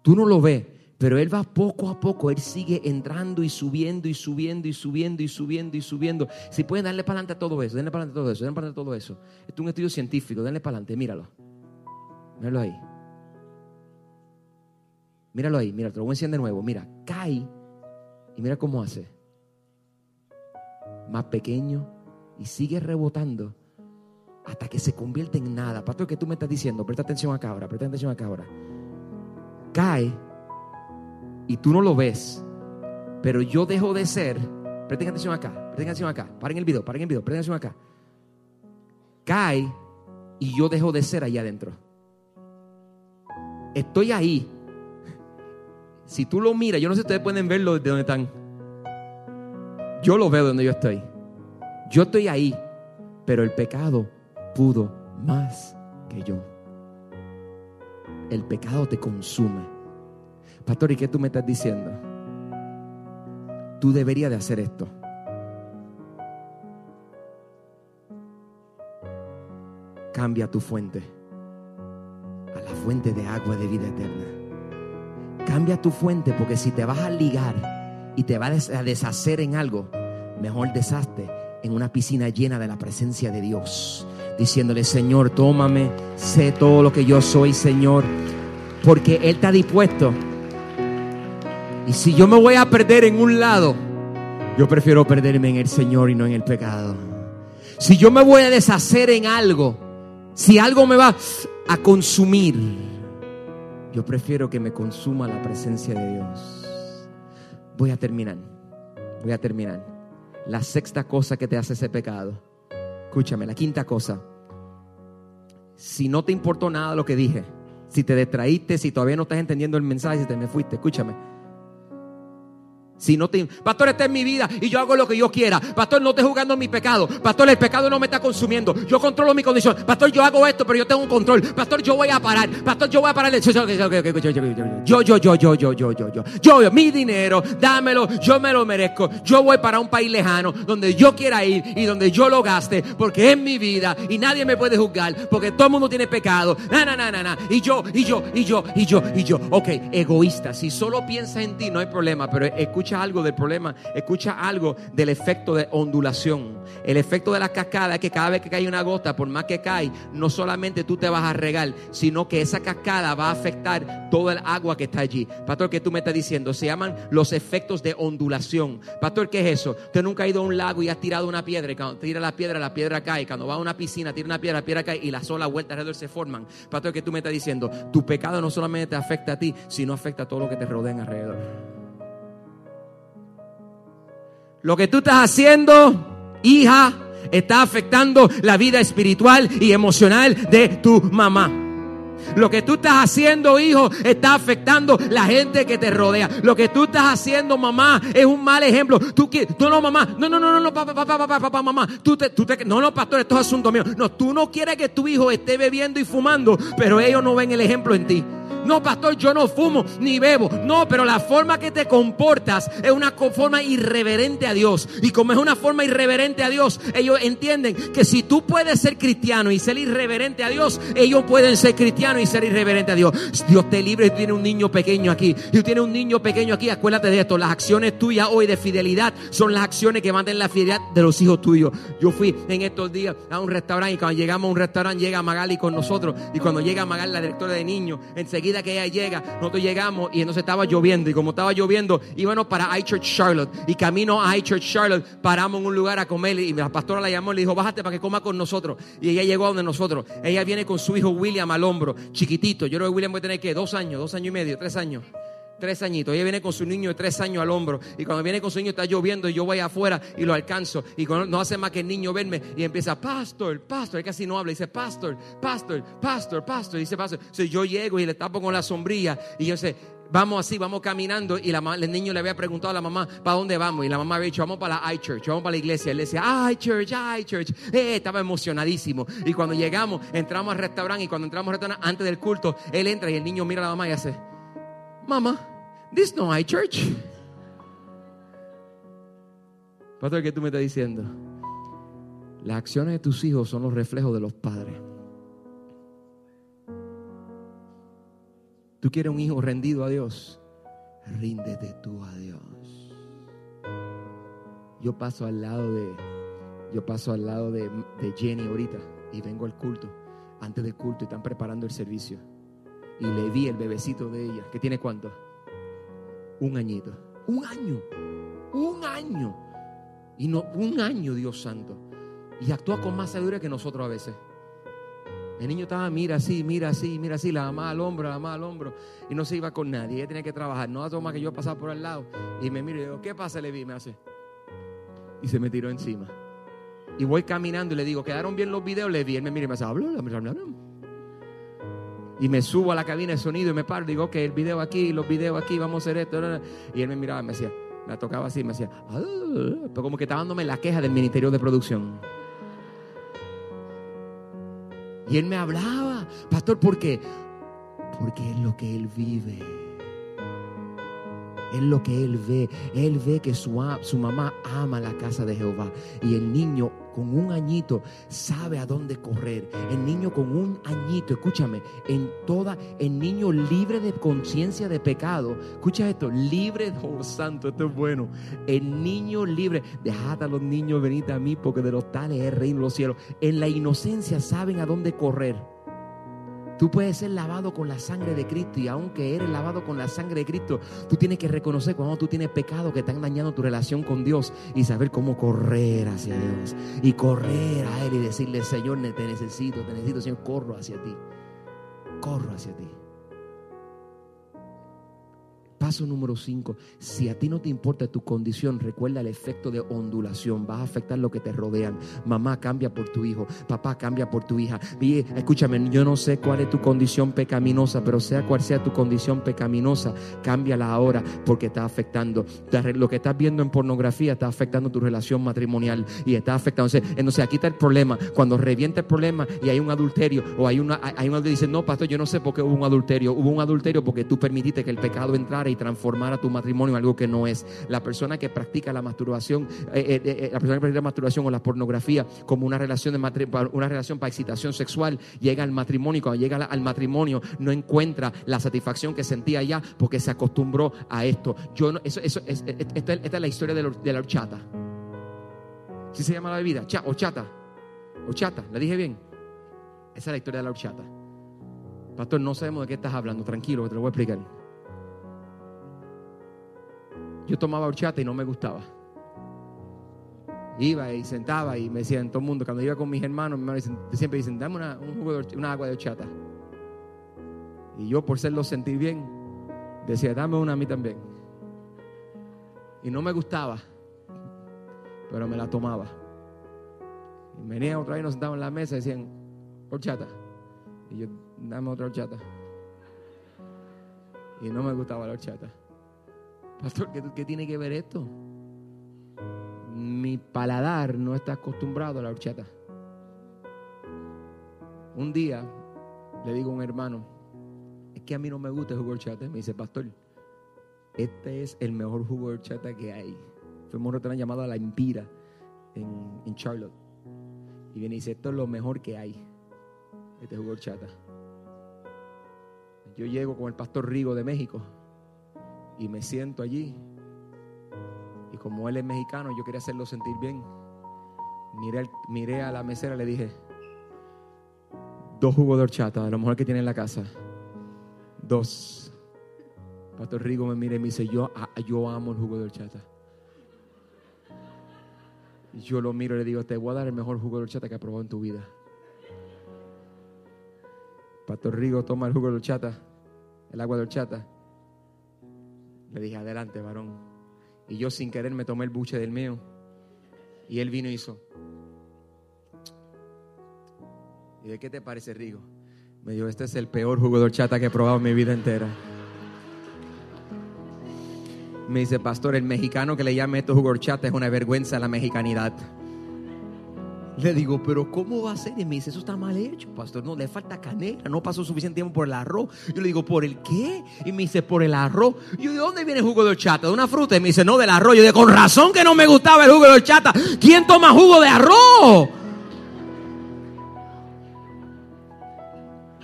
Tú no lo ves, pero él va poco a poco, él sigue entrando y subiendo y subiendo y subiendo y subiendo y subiendo. Si pueden darle para adelante a todo eso, denle para adelante a todo eso, denle para adelante a todo eso. Esto es un estudio científico, denle para adelante, míralo. Míralo ahí. Míralo ahí, mira, te lo voy a enseñar de nuevo. Mira, cae y mira cómo hace. Más pequeño y sigue rebotando hasta que se convierte en nada. Pastor, ¿qué tú me estás diciendo? Presta atención acá ahora, presta atención acá ahora. Cae y tú no lo ves, pero yo dejo de ser. Presten atención acá, presten atención acá. Paren el video, paren el video, presten atención acá. Cae y yo dejo de ser allá adentro. Estoy ahí. Si tú lo miras, yo no sé si ustedes pueden verlo desde donde están. Yo lo veo de donde yo estoy. Yo estoy ahí, pero el pecado pudo más que yo. El pecado te consume. Pastor, ¿y qué tú me estás diciendo? Tú deberías de hacer esto. Cambia tu fuente a la fuente de agua de vida eterna. Cambia tu fuente porque si te vas a ligar y te vas a deshacer en algo, mejor deshazte en una piscina llena de la presencia de Dios. Diciéndole, Señor, tómame, sé todo lo que yo soy, Señor. Porque Él está dispuesto. Y si yo me voy a perder en un lado, yo prefiero perderme en el Señor y no en el pecado. Si yo me voy a deshacer en algo, si algo me va a consumir, yo prefiero que me consuma la presencia de Dios. Voy a terminar. Voy a terminar. La sexta cosa que te hace ese pecado. Escúchame, la quinta cosa. Si no te importó nada lo que dije, si te distraíste, si todavía no estás entendiendo el mensaje, si te me fuiste, escúchame. Si no te, pastor, esta es mi vida y yo hago lo que yo quiera. Pastor, no estoy jugando mi pecado. Pastor, el pecado no me está consumiendo. Yo controlo mi condición. Pastor, yo hago esto, pero yo tengo un control. Pastor, yo voy a parar. Pastor, yo voy a parar. Yo, yo, yo, yo, yo, yo, yo, yo, yo, yo, mi dinero, dámelo, yo me lo merezco. Yo voy para un país lejano donde yo quiera ir y donde yo lo gaste, porque es mi vida y nadie me puede juzgar, porque todo el mundo tiene pecado. Na, na, na, na, na. Y yo, y yo, y yo, y yo, y yo. Ok, egoísta. Si solo piensas en ti, no hay problema, pero escucha algo del problema, escucha algo del efecto de ondulación. El efecto de la cascada es que cada vez que cae una gota, por más que cae, no solamente tú te vas a regar, sino que esa cascada va a afectar todo el agua que está allí. Pastor, ¿qué tú me estás diciendo? Se llaman los efectos de ondulación. Pastor, ¿qué es eso? Usted nunca ha ido a un lago y has tirado una piedra y cuando tira la piedra, la piedra cae. Cuando va a una piscina, tira una piedra, la piedra cae y las olas vueltas alrededor se forman. Pastor, ¿qué tú me estás diciendo? Tu pecado no solamente te afecta a ti, sino afecta a todo lo que te rodean alrededor. Lo que tú estás haciendo, hija, está afectando la vida espiritual y emocional de tu mamá. Lo que tú estás haciendo, hijo, está afectando la gente que te rodea. Lo que tú estás haciendo, mamá, es un mal ejemplo. Tú quieres, no, mamá, no, no, no, no, no, papá, papá, papá, papá, mamá. Tú te, tú te, no, no, pastor, esto es asunto mío. No, tú no quieres que tu hijo esté bebiendo y fumando, pero ellos no ven el ejemplo en ti. No, pastor, yo no fumo ni bebo. No, pero la forma que te comportas es una forma irreverente a Dios. Y como es una forma irreverente a Dios, ellos entienden que si tú puedes ser cristiano y ser irreverente a Dios, ellos pueden ser cristianos y ser irreverente a Dios. Dios te libre, tú tienes un niño pequeño aquí. Si tú un niño pequeño aquí, acuérdate de esto. Las acciones tuyas hoy de fidelidad son las acciones que mantienen la fidelidad de los hijos tuyos. Yo fui en estos días a un restaurante y cuando llegamos a un restaurante llega Magali con nosotros. Y cuando llega Magali, la directora de niños, enseguida que ella llega, nosotros llegamos y entonces estaba lloviendo. Y como estaba lloviendo, íbamos para iChurch Charlotte. Y camino a iChurch Charlotte, paramos en un lugar a comer. Y la pastora la llamó y le dijo, bájate para que coma con nosotros. Y ella llegó a donde nosotros. Ella viene con su hijo William al hombro, chiquitito. Yo creo que William puede tener que dos años, dos años y medio, tres años. Tres añitos. Ella viene con su niño de tres años al hombro. Y cuando viene con su niño está lloviendo y yo voy afuera y lo alcanzo. Y cuando no hace más que el niño verme y empieza, pastor, pastor. Él casi no habla. Dice, pastor, pastor, pastor, pastor. Dice, pastor. Entonces yo llego y le tapo con la sombrilla. Y yo sé, vamos así, vamos caminando. Y la, el niño le había preguntado a la mamá, ¿para dónde vamos? Y la mamá había dicho, vamos para la iChurch, vamos para la iglesia. Él decía, iChurch, iChurch. Eh, estaba emocionadísimo. Y cuando llegamos, entramos al restaurante. Y cuando entramos al restaurante, antes del culto, él entra y el niño mira a la mamá y hace, Mamá, this no iChurch. Pastor, ¿qué tú me estás diciendo? Las acciones de tus hijos son los reflejos de los padres. ¿Tú quieres un hijo rendido a Dios? Ríndete tú a Dios. Yo paso al lado de, yo paso al lado de, de Jenny ahorita y vengo al culto. Antes del culto están preparando el servicio. Y le vi el bebecito de ella, que tiene cuánto? Un añito. Un año. Un año. Y no, un año, Dios santo. Y actúa con más sabiduría que nosotros a veces. El niño estaba, mira así, mira así, mira así, la mamá al hombro, la mamá al hombro. Y no se iba con nadie. Ella tenía que trabajar. No toma que yo pasaba por al lado. Y me miro y digo, ¿qué pasa, Levi? Me hace. Y se me tiró encima. Y voy caminando y le digo, ¿quedaron bien los videos, Levi? Él me mira y me hace, hablo. Y me subo a la cabina de sonido y me paro. Digo, ok, el video aquí, los videos aquí, vamos a hacer esto. bla, bla". Y él me miraba y me decía, me tocaba así, me decía, "Ah", pero como que estaba dándome la queja del ministerio de producción. Él me hablaba, pastor, ¿por qué? Porque es lo que él vive. Es lo que él ve. Él ve que su, su mamá ama la casa de Jehová. Y el niño con un añito sabe a dónde correr. El niño con un añito, escúchame, en toda, el niño libre de conciencia de pecado. Escucha esto, libre, oh santo, esto es bueno. El niño libre, dejad a los niños venir a mí porque de los tales es reino de los cielos. En la inocencia saben a dónde correr. Tú puedes ser lavado con la sangre de Cristo y aunque eres lavado con la sangre de Cristo, tú tienes que reconocer cuando tú tienes pecado que están dañando tu relación con Dios y saber cómo correr hacia Dios y correr a Él y decirle, Señor, te necesito, te necesito, Señor, corro hacia ti, corro hacia ti. Paso número 5. Si a ti no te importa tu condición, recuerda el efecto de ondulación. Vas a afectar lo que te rodean. Mamá cambia por tu hijo. Papá cambia por tu hija. Y, escúchame, yo no sé cuál es tu condición pecaminosa, pero sea cual sea tu condición pecaminosa, cámbiala ahora porque está afectando. Lo que estás viendo en pornografía está afectando tu relación matrimonial y está afectando. Entonces, entonces, aquí está el problema. Cuando revienta el problema y hay un adulterio o hay una, hay un adulterio, dice, no, pastor, yo no sé por qué hubo un adulterio. Hubo un adulterio porque tú permitiste que el pecado entrara y transformara tu matrimonio algo que no es. La persona que practica la masturbación, eh, eh, eh, la persona que practica la masturbación o la pornografía como una relación de una relación para excitación sexual, llega al matrimonio cuando llega al- matrimonio no encuentra la satisfacción que sentía ya porque se acostumbró a esto. Yo eso, eso, es- es- esta, esta es la historia de la, horchata. ¿Sí se llama la bebida? Cha, horchata. Horchata, ¿la dije bien? Esa es la historia de la horchata. Pastor, no sabemos de qué estás hablando. Tranquilo, te lo voy a explicar. Yo tomaba horchata y no me gustaba. Iba y sentaba y me decían todo el mundo, cuando iba con mis hermanos, mis hermanos siempre dicen, dame una, un jugo de horch- una agua de horchata. Y yo, por serlo sentir bien, decía, dame una a mí también. Y no me gustaba, pero me la tomaba. Y venía otra vez nos sentaban en la mesa y decían, horchata. Y yo, dame otra horchata. Y no me gustaba la horchata. Pastor, ¿qué, qué tiene que ver esto? Mi paladar no está acostumbrado a la horchata. Un día le digo a un hermano, es que a mí no me gusta el jugo de horchata. Me dice, pastor, este es el mejor jugo de horchata que hay. Fuimos a un restaurante llamado La Empira en, en Charlotte. Y viene y dice, esto es lo mejor que hay. Este jugo de horchata. Yo llego con el pastor Rigo de México y me siento allí. Y como él es mexicano, yo quería hacerlo sentir bien. Miré, miré a la mesera y le dije, dos jugos de horchata, lo mejor que tiene en la casa. Dos. Pastor Rigo me mira y me dice, yo, a- yo amo el jugo de horchata. Yo lo miro y le digo, te voy a dar el mejor jugo de horchata que has probado en tu vida. Pastor Rigo toma el jugo de horchata, el agua de horchata, Le dije, adelante, varón. Y yo sin querer me tomé el buche del mío. Y él vino y hizo. ¿Y de qué te parece, Rigo? Me dijo, este es el peor jugo de horchata que he probado en mi vida entera. Me dice, pastor, el mexicano que le llame esto jugo horchata es una vergüenza a la mexicanidad. Le digo, pero ¿cómo va a ser? Y me dice, eso está mal hecho, pastor. No, le falta canela, no pasó suficiente tiempo por el arroz. Yo le digo, ¿por el qué? Y me dice, por el arroz. Yo, ¿de dónde viene el jugo de horchata? ¿De una fruta? Y me dice, no, del arroz. Yo digo, con razón que no me gustaba el jugo de horchata. ¿Quién toma jugo de arroz?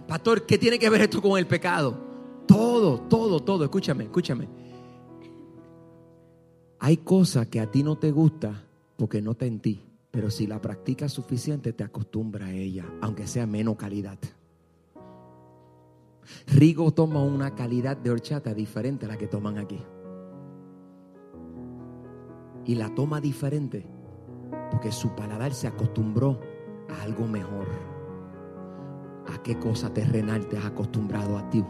Pastor, ¿qué tiene que ver esto con el pecado? Todo, todo, todo. Escúchame, escúchame. Hay cosas que a ti no te gusta porque no está en ti. Pero si la practicas suficiente, te acostumbra a ella, aunque sea menos calidad. Rigo toma una calidad de horchata diferente a la que toman aquí. Y la toma diferente porque su paladar se acostumbró a algo mejor. ¿A qué cosa terrenal te has acostumbrado a ti?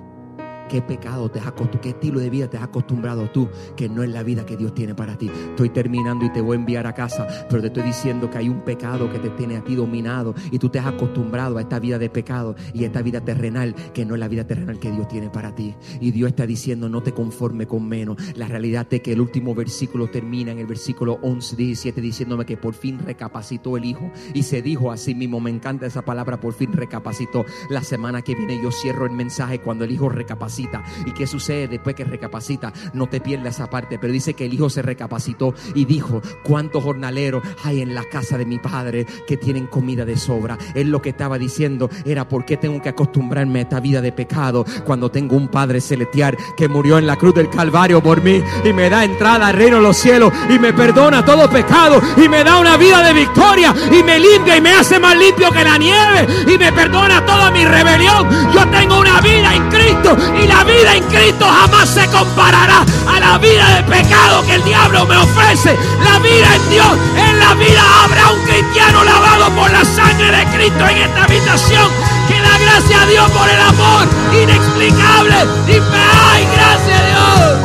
¿Qué pecado te has? ¿Qué estilo de vida te has acostumbrado tú? Que no es la vida que Dios tiene para ti. Estoy terminando y te voy a enviar a casa, pero te estoy diciendo que hay un pecado que te tiene a ti dominado y tú te has acostumbrado a esta vida de pecado y a esta vida terrenal que no es la vida terrenal que Dios tiene para ti. Y Dios está diciendo, no te conforme con menos. La realidad es que el último versículo termina en el versículo 11, 17 diciéndome que por fin recapacitó el Hijo y se dijo a sí mismo, me encanta esa palabra, por fin recapacitó. La semana que viene yo cierro el mensaje cuando el Hijo recapacita. ¿Y qué sucede después que recapacita? No te pierdas esa parte, pero dice que el Hijo se recapacitó y dijo, ¿cuántos jornaleros hay en la casa de mi Padre que tienen comida de sobra? Él lo que estaba diciendo era, ¿por qué tengo que acostumbrarme a esta vida de pecado cuando tengo un Padre celestial que murió en la cruz del Calvario por mí y me da entrada al reino de los cielos y me perdona todo pecado y me da una vida de victoria y me limpia y me hace más limpio que la nieve y me perdona toda mi rebelión? Yo tengo una vida en Cristo y la vida en Cristo jamás se comparará a la vida de pecado que el diablo me ofrece. La vida en Dios, en la vida habrá un cristiano lavado por la sangre de Cristo en esta habitación. Que da gracias a Dios por el amor inexplicable. Dime, ay, gracias a Dios.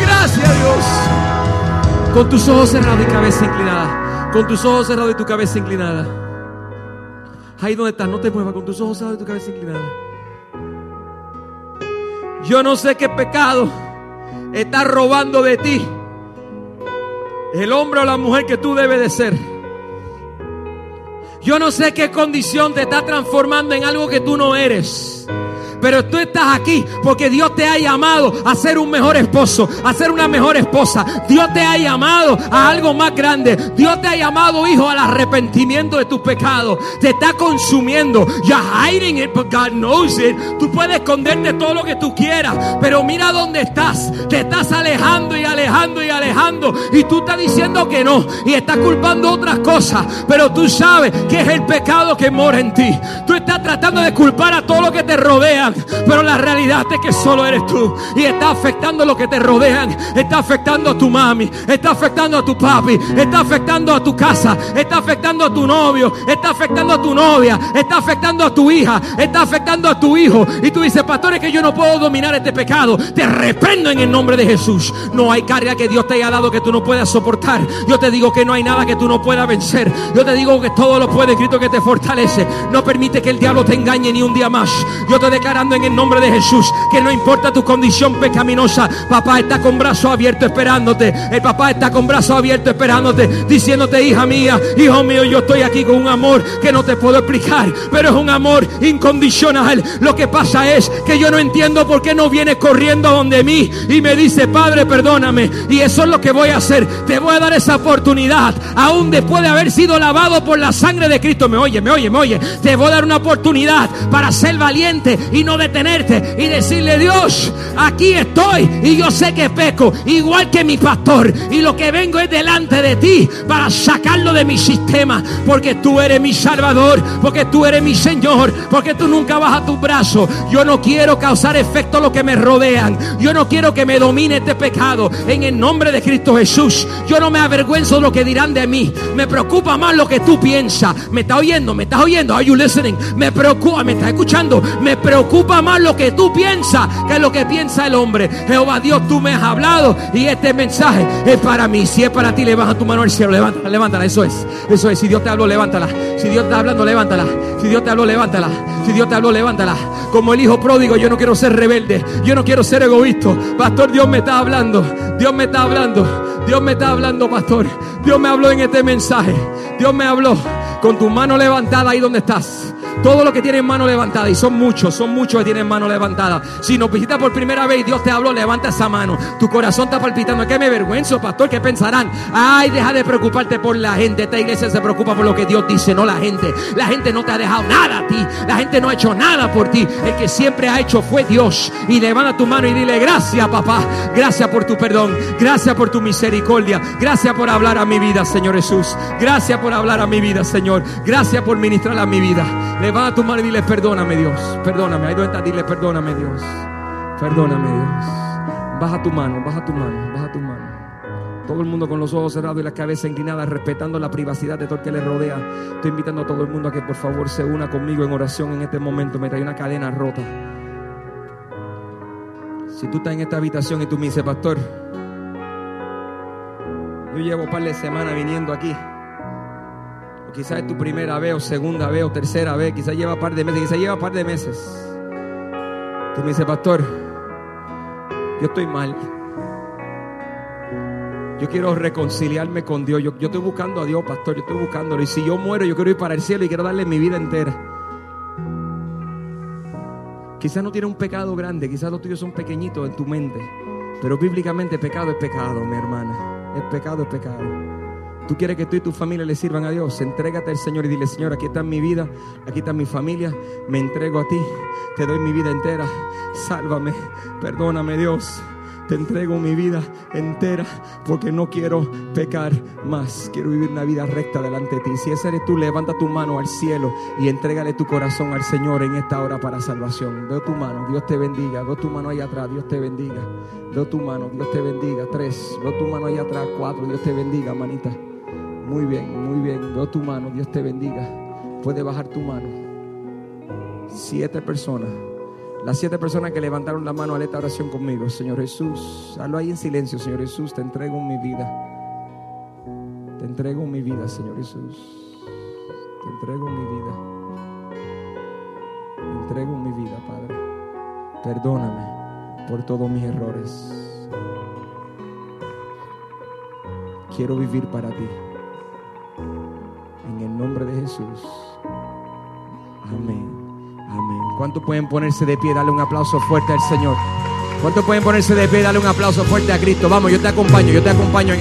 Gracias a Dios. Con tus ojos cerrados y cabeza inclinada. Con tus ojos cerrados y tu cabeza inclinada. Ahí donde estás, no te muevas con tus ojos cerrados y tu cabeza inclinada. Yo no sé qué pecado está robando de ti el hombre o la mujer que tú debes de ser. Yo no sé qué condición te está transformando en algo que tú no eres. Pero tú estás aquí porque Dios te ha llamado a ser un mejor esposo, a ser una mejor esposa. Dios te ha llamado a algo más grande. Dios te ha llamado, hijo, al arrepentimiento de tus pecados. Te está consumiendo. You're hiding it, God knows it. Tú puedes esconderte todo lo que tú quieras, pero mira dónde estás. Te estás alejando y alejando y alejando. Y tú estás diciendo que no. Y estás culpando otras cosas. Pero tú sabes que es el pecado que mora en ti. Tú estás tratando de culpar a todo lo que te rodea. Pero la realidad es que solo eres tú. Y está afectando lo que te rodean. Está afectando a tu mami. Está afectando a tu papi. Está afectando a tu casa. Está afectando a tu novio. Está afectando a tu novia. Está afectando a tu hija. Está afectando a tu hijo. Y tú dices, pastor, es que yo no puedo dominar este pecado. Te reprendo en el nombre de Jesús. No hay carga que Dios te haya dado que tú no puedas soportar. Yo te digo que no hay nada que tú no puedas vencer. Yo te digo que todo lo puede Cristo que te fortalece. No permite que el diablo te engañe ni un día más. Yo te declaro en el nombre de Jesús que no importa tu condición pecaminosa, papá está con brazo abierto esperándote. El papá está con brazo abierto esperándote, diciéndote, hija mía, hijo mío, yo estoy aquí con un amor que no te puedo explicar, pero es un amor incondicional. Lo que pasa es que yo no entiendo por qué no vienes corriendo donde mí y me dice, Padre, perdóname. Y eso es lo que voy a hacer. Te voy a dar esa oportunidad, aún después de haber sido lavado por la sangre de Cristo. Me oye, me oye, me oye. Te voy a dar una oportunidad para ser valiente y no detenerte y decirle, Dios, aquí estoy y yo sé que peco, igual que mi pastor. Y lo que vengo es delante de ti para sacarlo de mi sistema, porque tú eres mi Salvador, porque tú eres mi Señor, porque tú nunca bajas tu brazo. Yo no quiero causar efecto a lo que me rodean. Yo no quiero que me domine este pecado. En el nombre de Cristo Jesús. Yo no me avergüenzo de lo que dirán de mí. Me preocupa más lo que tú piensas. ¿Me estás oyendo? ¿Me estás oyendo? Are you listening? Me preocupa, ¿me estás escuchando? Me preocupa más lo que tú piensas que lo que piensa el hombre. Jehová Dios, tú me has hablado y este mensaje es para mí. Si es para ti, levanta tu mano al cielo. Levántala, levántala. Eso es. Eso es. Si Dios te habló, levántala. Si Dios está hablando, levántala. Si Dios te habló, levántala. Si Dios te habló, levántala. Como el hijo pródigo, yo no quiero ser rebelde. Yo no quiero ser egoísta. Pastor, Dios me está hablando. Dios me está hablando. Dios me está hablando, pastor. Dios me habló en este mensaje. Dios me habló con tu mano levantada ahí donde estás. Todo lo que tienen mano levantada, y son muchos, son muchos que tienen mano levantada. Si nos visitas por primera vez y Dios te habló, levanta esa mano. Tu corazón está palpitando. ¿Qué me avergüenzo, pastor? ¿Qué pensarán? Ay, deja de preocuparte por la gente. Esta iglesia se preocupa por lo que Dios dice, no la gente. La gente no te ha dejado nada a ti. La gente no ha hecho nada por ti. El que siempre ha hecho fue Dios. Y levanta tu mano y dile, gracias, papá. Gracias por tu perdón. Gracias por tu misericordia. Gracias por hablar a mi vida, Señor Jesús. Gracias por hablar a mi vida, Señor. Gracias por ministrar a mi vida. Levanta tu mano y dile, perdóname Dios. Perdóname. Ahí donde estás, dile, perdóname Dios. Perdóname Dios. Baja tu mano, baja tu mano, baja tu mano. Todo el mundo con los ojos cerrados y la cabeza inclinada, respetando la privacidad de todo el que le rodea. Estoy invitando a todo el mundo a que por favor se una conmigo en oración en este momento. Me trae una cadena rota. Si tú estás en esta habitación y tú me dices, pastor, yo llevo un par de semanas viniendo aquí. O quizás es tu primera vez, o segunda vez, o tercera vez. Quizás lleva un par de meses, quizás lleva un par de meses. Tú me dices, pastor, yo estoy mal. Yo quiero reconciliarme con Dios. Yo, yo estoy buscando a Dios, pastor. Yo estoy buscándolo. Y si yo muero, yo quiero ir para el cielo y quiero darle mi vida entera. Quizás no tiene un pecado grande, quizás los tuyos son pequeñitos en tu mente. Pero bíblicamente pecado es pecado, mi hermana. Es pecado, es pecado. Tú quieres que tú y tu familia le sirvan a Dios. Entrégate al Señor y dile, Señor, aquí está mi vida, aquí está mi familia. Me entrego a ti. Te doy mi vida entera. Sálvame. Perdóname, Dios. Te entrego mi vida entera porque no quiero pecar más. Quiero vivir una vida recta delante de ti. Si ese eres tú, levanta tu mano al cielo y entrégale tu corazón al Señor en esta hora para salvación. Veo tu mano, Dios te bendiga. Veo tu mano ahí atrás, Dios te bendiga. Veo tu mano, Dios te bendiga. Tres, veo tu mano ahí atrás. Cuatro, Dios te bendiga, manita. Muy bien, muy bien. Veo tu mano, Dios te bendiga. Puede bajar tu mano. Siete personas. Las siete personas que levantaron la mano a esta oración conmigo, Señor Jesús, hazlo ahí en silencio, Señor Jesús, te entrego mi vida. Te entrego mi vida, Señor Jesús. Te entrego mi vida. Te entrego mi vida, Padre. Perdóname por todos mis errores. Quiero vivir para ti. Nombre de Jesús. Amén. Amén. ¿Cuántos pueden ponerse de pie? Dale un aplauso fuerte al Señor. ¿Cuántos pueden ponerse de pie? Dale un aplauso fuerte a Cristo. Vamos, yo te acompaño, yo te acompaño en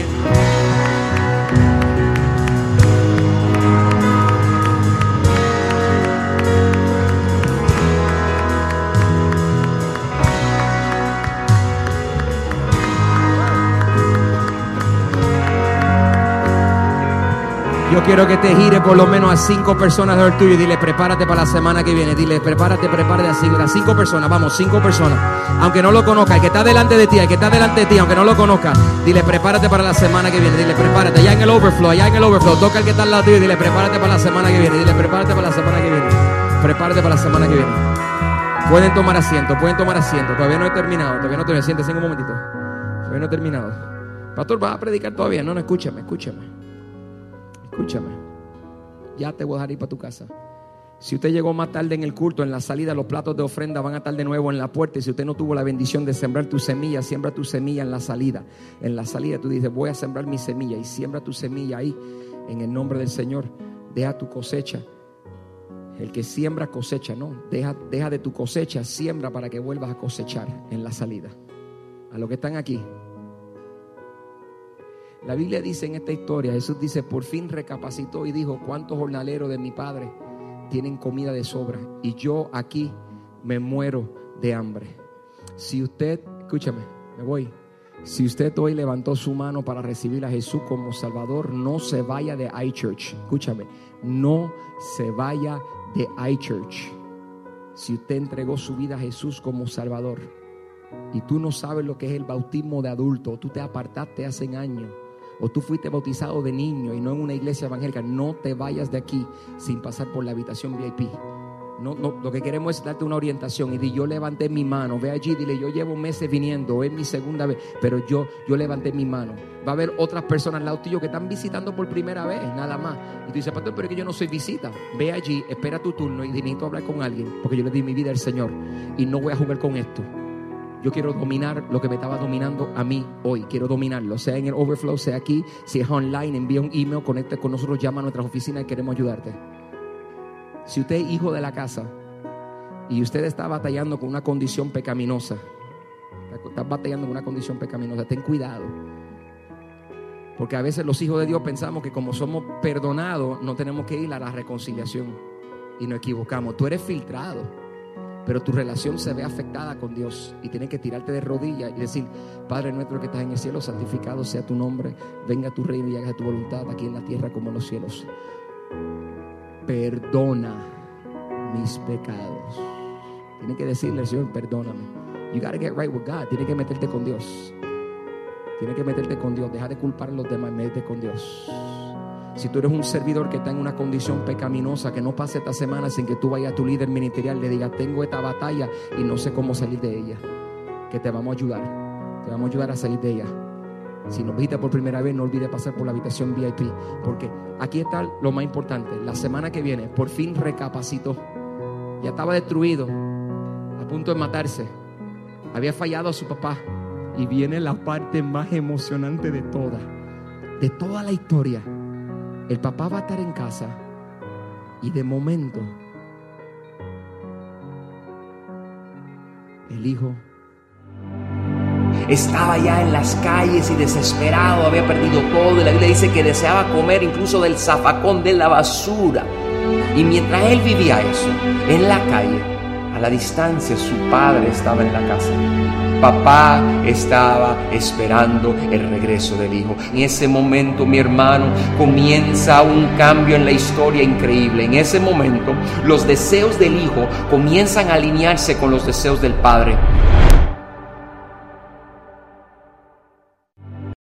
Yo quiero que te gire por lo menos a cinco personas del tuyo y dile, prepárate para la semana que viene. Dile, prepárate, prepárate. A cinco personas, vamos, cinco personas. Aunque no lo conozca, el que está delante de ti, el que está delante de ti, aunque no lo conozca, dile, prepárate para la semana que viene. Dile, prepárate. Allá en el overflow, allá en el overflow. Toca el que está al lado tuyo y dile, prepárate para la semana que viene. Dile, prepárate para la semana que viene. Prepárate para la semana que viene. Pueden tomar asiento, pueden tomar asiento. Todavía no he terminado, todavía no te siéntese en un momentito. Todavía no he terminado. Pastor, ¿vas a predicar todavía? No, no, escúchame, escúchame. Escúchame, ya te voy a dejar ir para tu casa. Si usted llegó más tarde en el culto, en la salida, los platos de ofrenda van a estar de nuevo en la puerta. Y si usted no tuvo la bendición de sembrar tu semilla, siembra tu semilla en la salida. En la salida tú dices, voy a sembrar mi semilla y siembra tu semilla ahí en el nombre del Señor. Deja tu cosecha. El que siembra cosecha, no. Deja, deja de tu cosecha, siembra para que vuelvas a cosechar en la salida. A los que están aquí, la Biblia dice en esta historia, Jesús dice, por fin recapacitó y dijo, ¿cuántos jornaleros de mi padre tienen comida de sobra? Y yo aquí me muero de hambre. Si usted, escúchame, me voy. Si usted hoy levantó su mano para recibir a Jesús como Salvador, no se vaya de iChurch. Escúchame, no se vaya de iChurch. Si usted entregó su vida a Jesús como Salvador, y tú no sabes lo que es el bautismo de adulto, tú te apartaste hace años, o tú fuiste bautizado de niño y no en una iglesia evangélica, no te vayas de aquí sin pasar por la habitación VIP. No, no, lo que queremos es darte una orientación y di, yo levanté mi mano, ve allí, dile, yo llevo meses viniendo, es mi segunda vez, pero yo, yo levanté mi mano. Va a haber otras personas al lado tuyo que están visitando por primera vez, nada más. Y tú dices, pastor, pero es que yo no soy visita. Ve allí, espera tu turno y necesito hablar con alguien, porque yo le di mi vida al Señor y no voy a jugar con esto. Yo quiero dominar lo que me estaba dominando a mí hoy. Quiero dominarlo, sea en el overflow, sea aquí, si es online, envía un email, conecte con nosotros, llama a nuestras oficinas y queremos ayudarte. Si usted es hijo de la casa y usted está batallando con una condición pecaminosa, está batallando con una condición pecaminosa, ten cuidado. Porque a veces los hijos de Dios pensamos que como somos perdonados, no tenemos que ir a la reconciliación. Y nos equivocamos. Tú eres filtrado, pero tu relación se ve afectada con Dios. Y tienes que tirarte de rodillas y decir, Padre nuestro que estás en el cielo, santificado sea tu nombre. Venga tu reino y haga tu voluntad aquí en la tierra como en los cielos perdona mis pecados. Tiene que decirle Señor, perdóname. You gotta get right with God. Tiene que meterte con Dios. Tiene que meterte con Dios. Deja de culpar a los demás, métete con Dios. Si tú eres un servidor que está en una condición pecaminosa, que no pase esta semana sin que tú vayas a tu líder ministerial le digas, tengo esta batalla y no sé cómo salir de ella. Que te vamos a ayudar. Te vamos a ayudar a salir de ella. Si nos visitas por primera vez, no olvides pasar por la habitación VIP. Porque aquí está lo más importante. La semana que viene, por fin recapacitó. Ya estaba destruido, a punto de matarse. Había fallado a su papá. Y viene la parte más emocionante de toda. De toda la historia. El papá va a estar en casa. Y de momento, el hijo
estaba ya en las calles y desesperado, había perdido todo. Y la Biblia dice que deseaba comer incluso del zafacón de la basura. Y mientras él vivía eso, en la calle, a la distancia, su padre estaba en la casa. Papá estaba esperando el regreso del hijo. En ese momento, mi hermano, comienza un cambio en la historia increíble. En ese momento, los deseos del hijo comienzan a alinearse con los deseos del padre.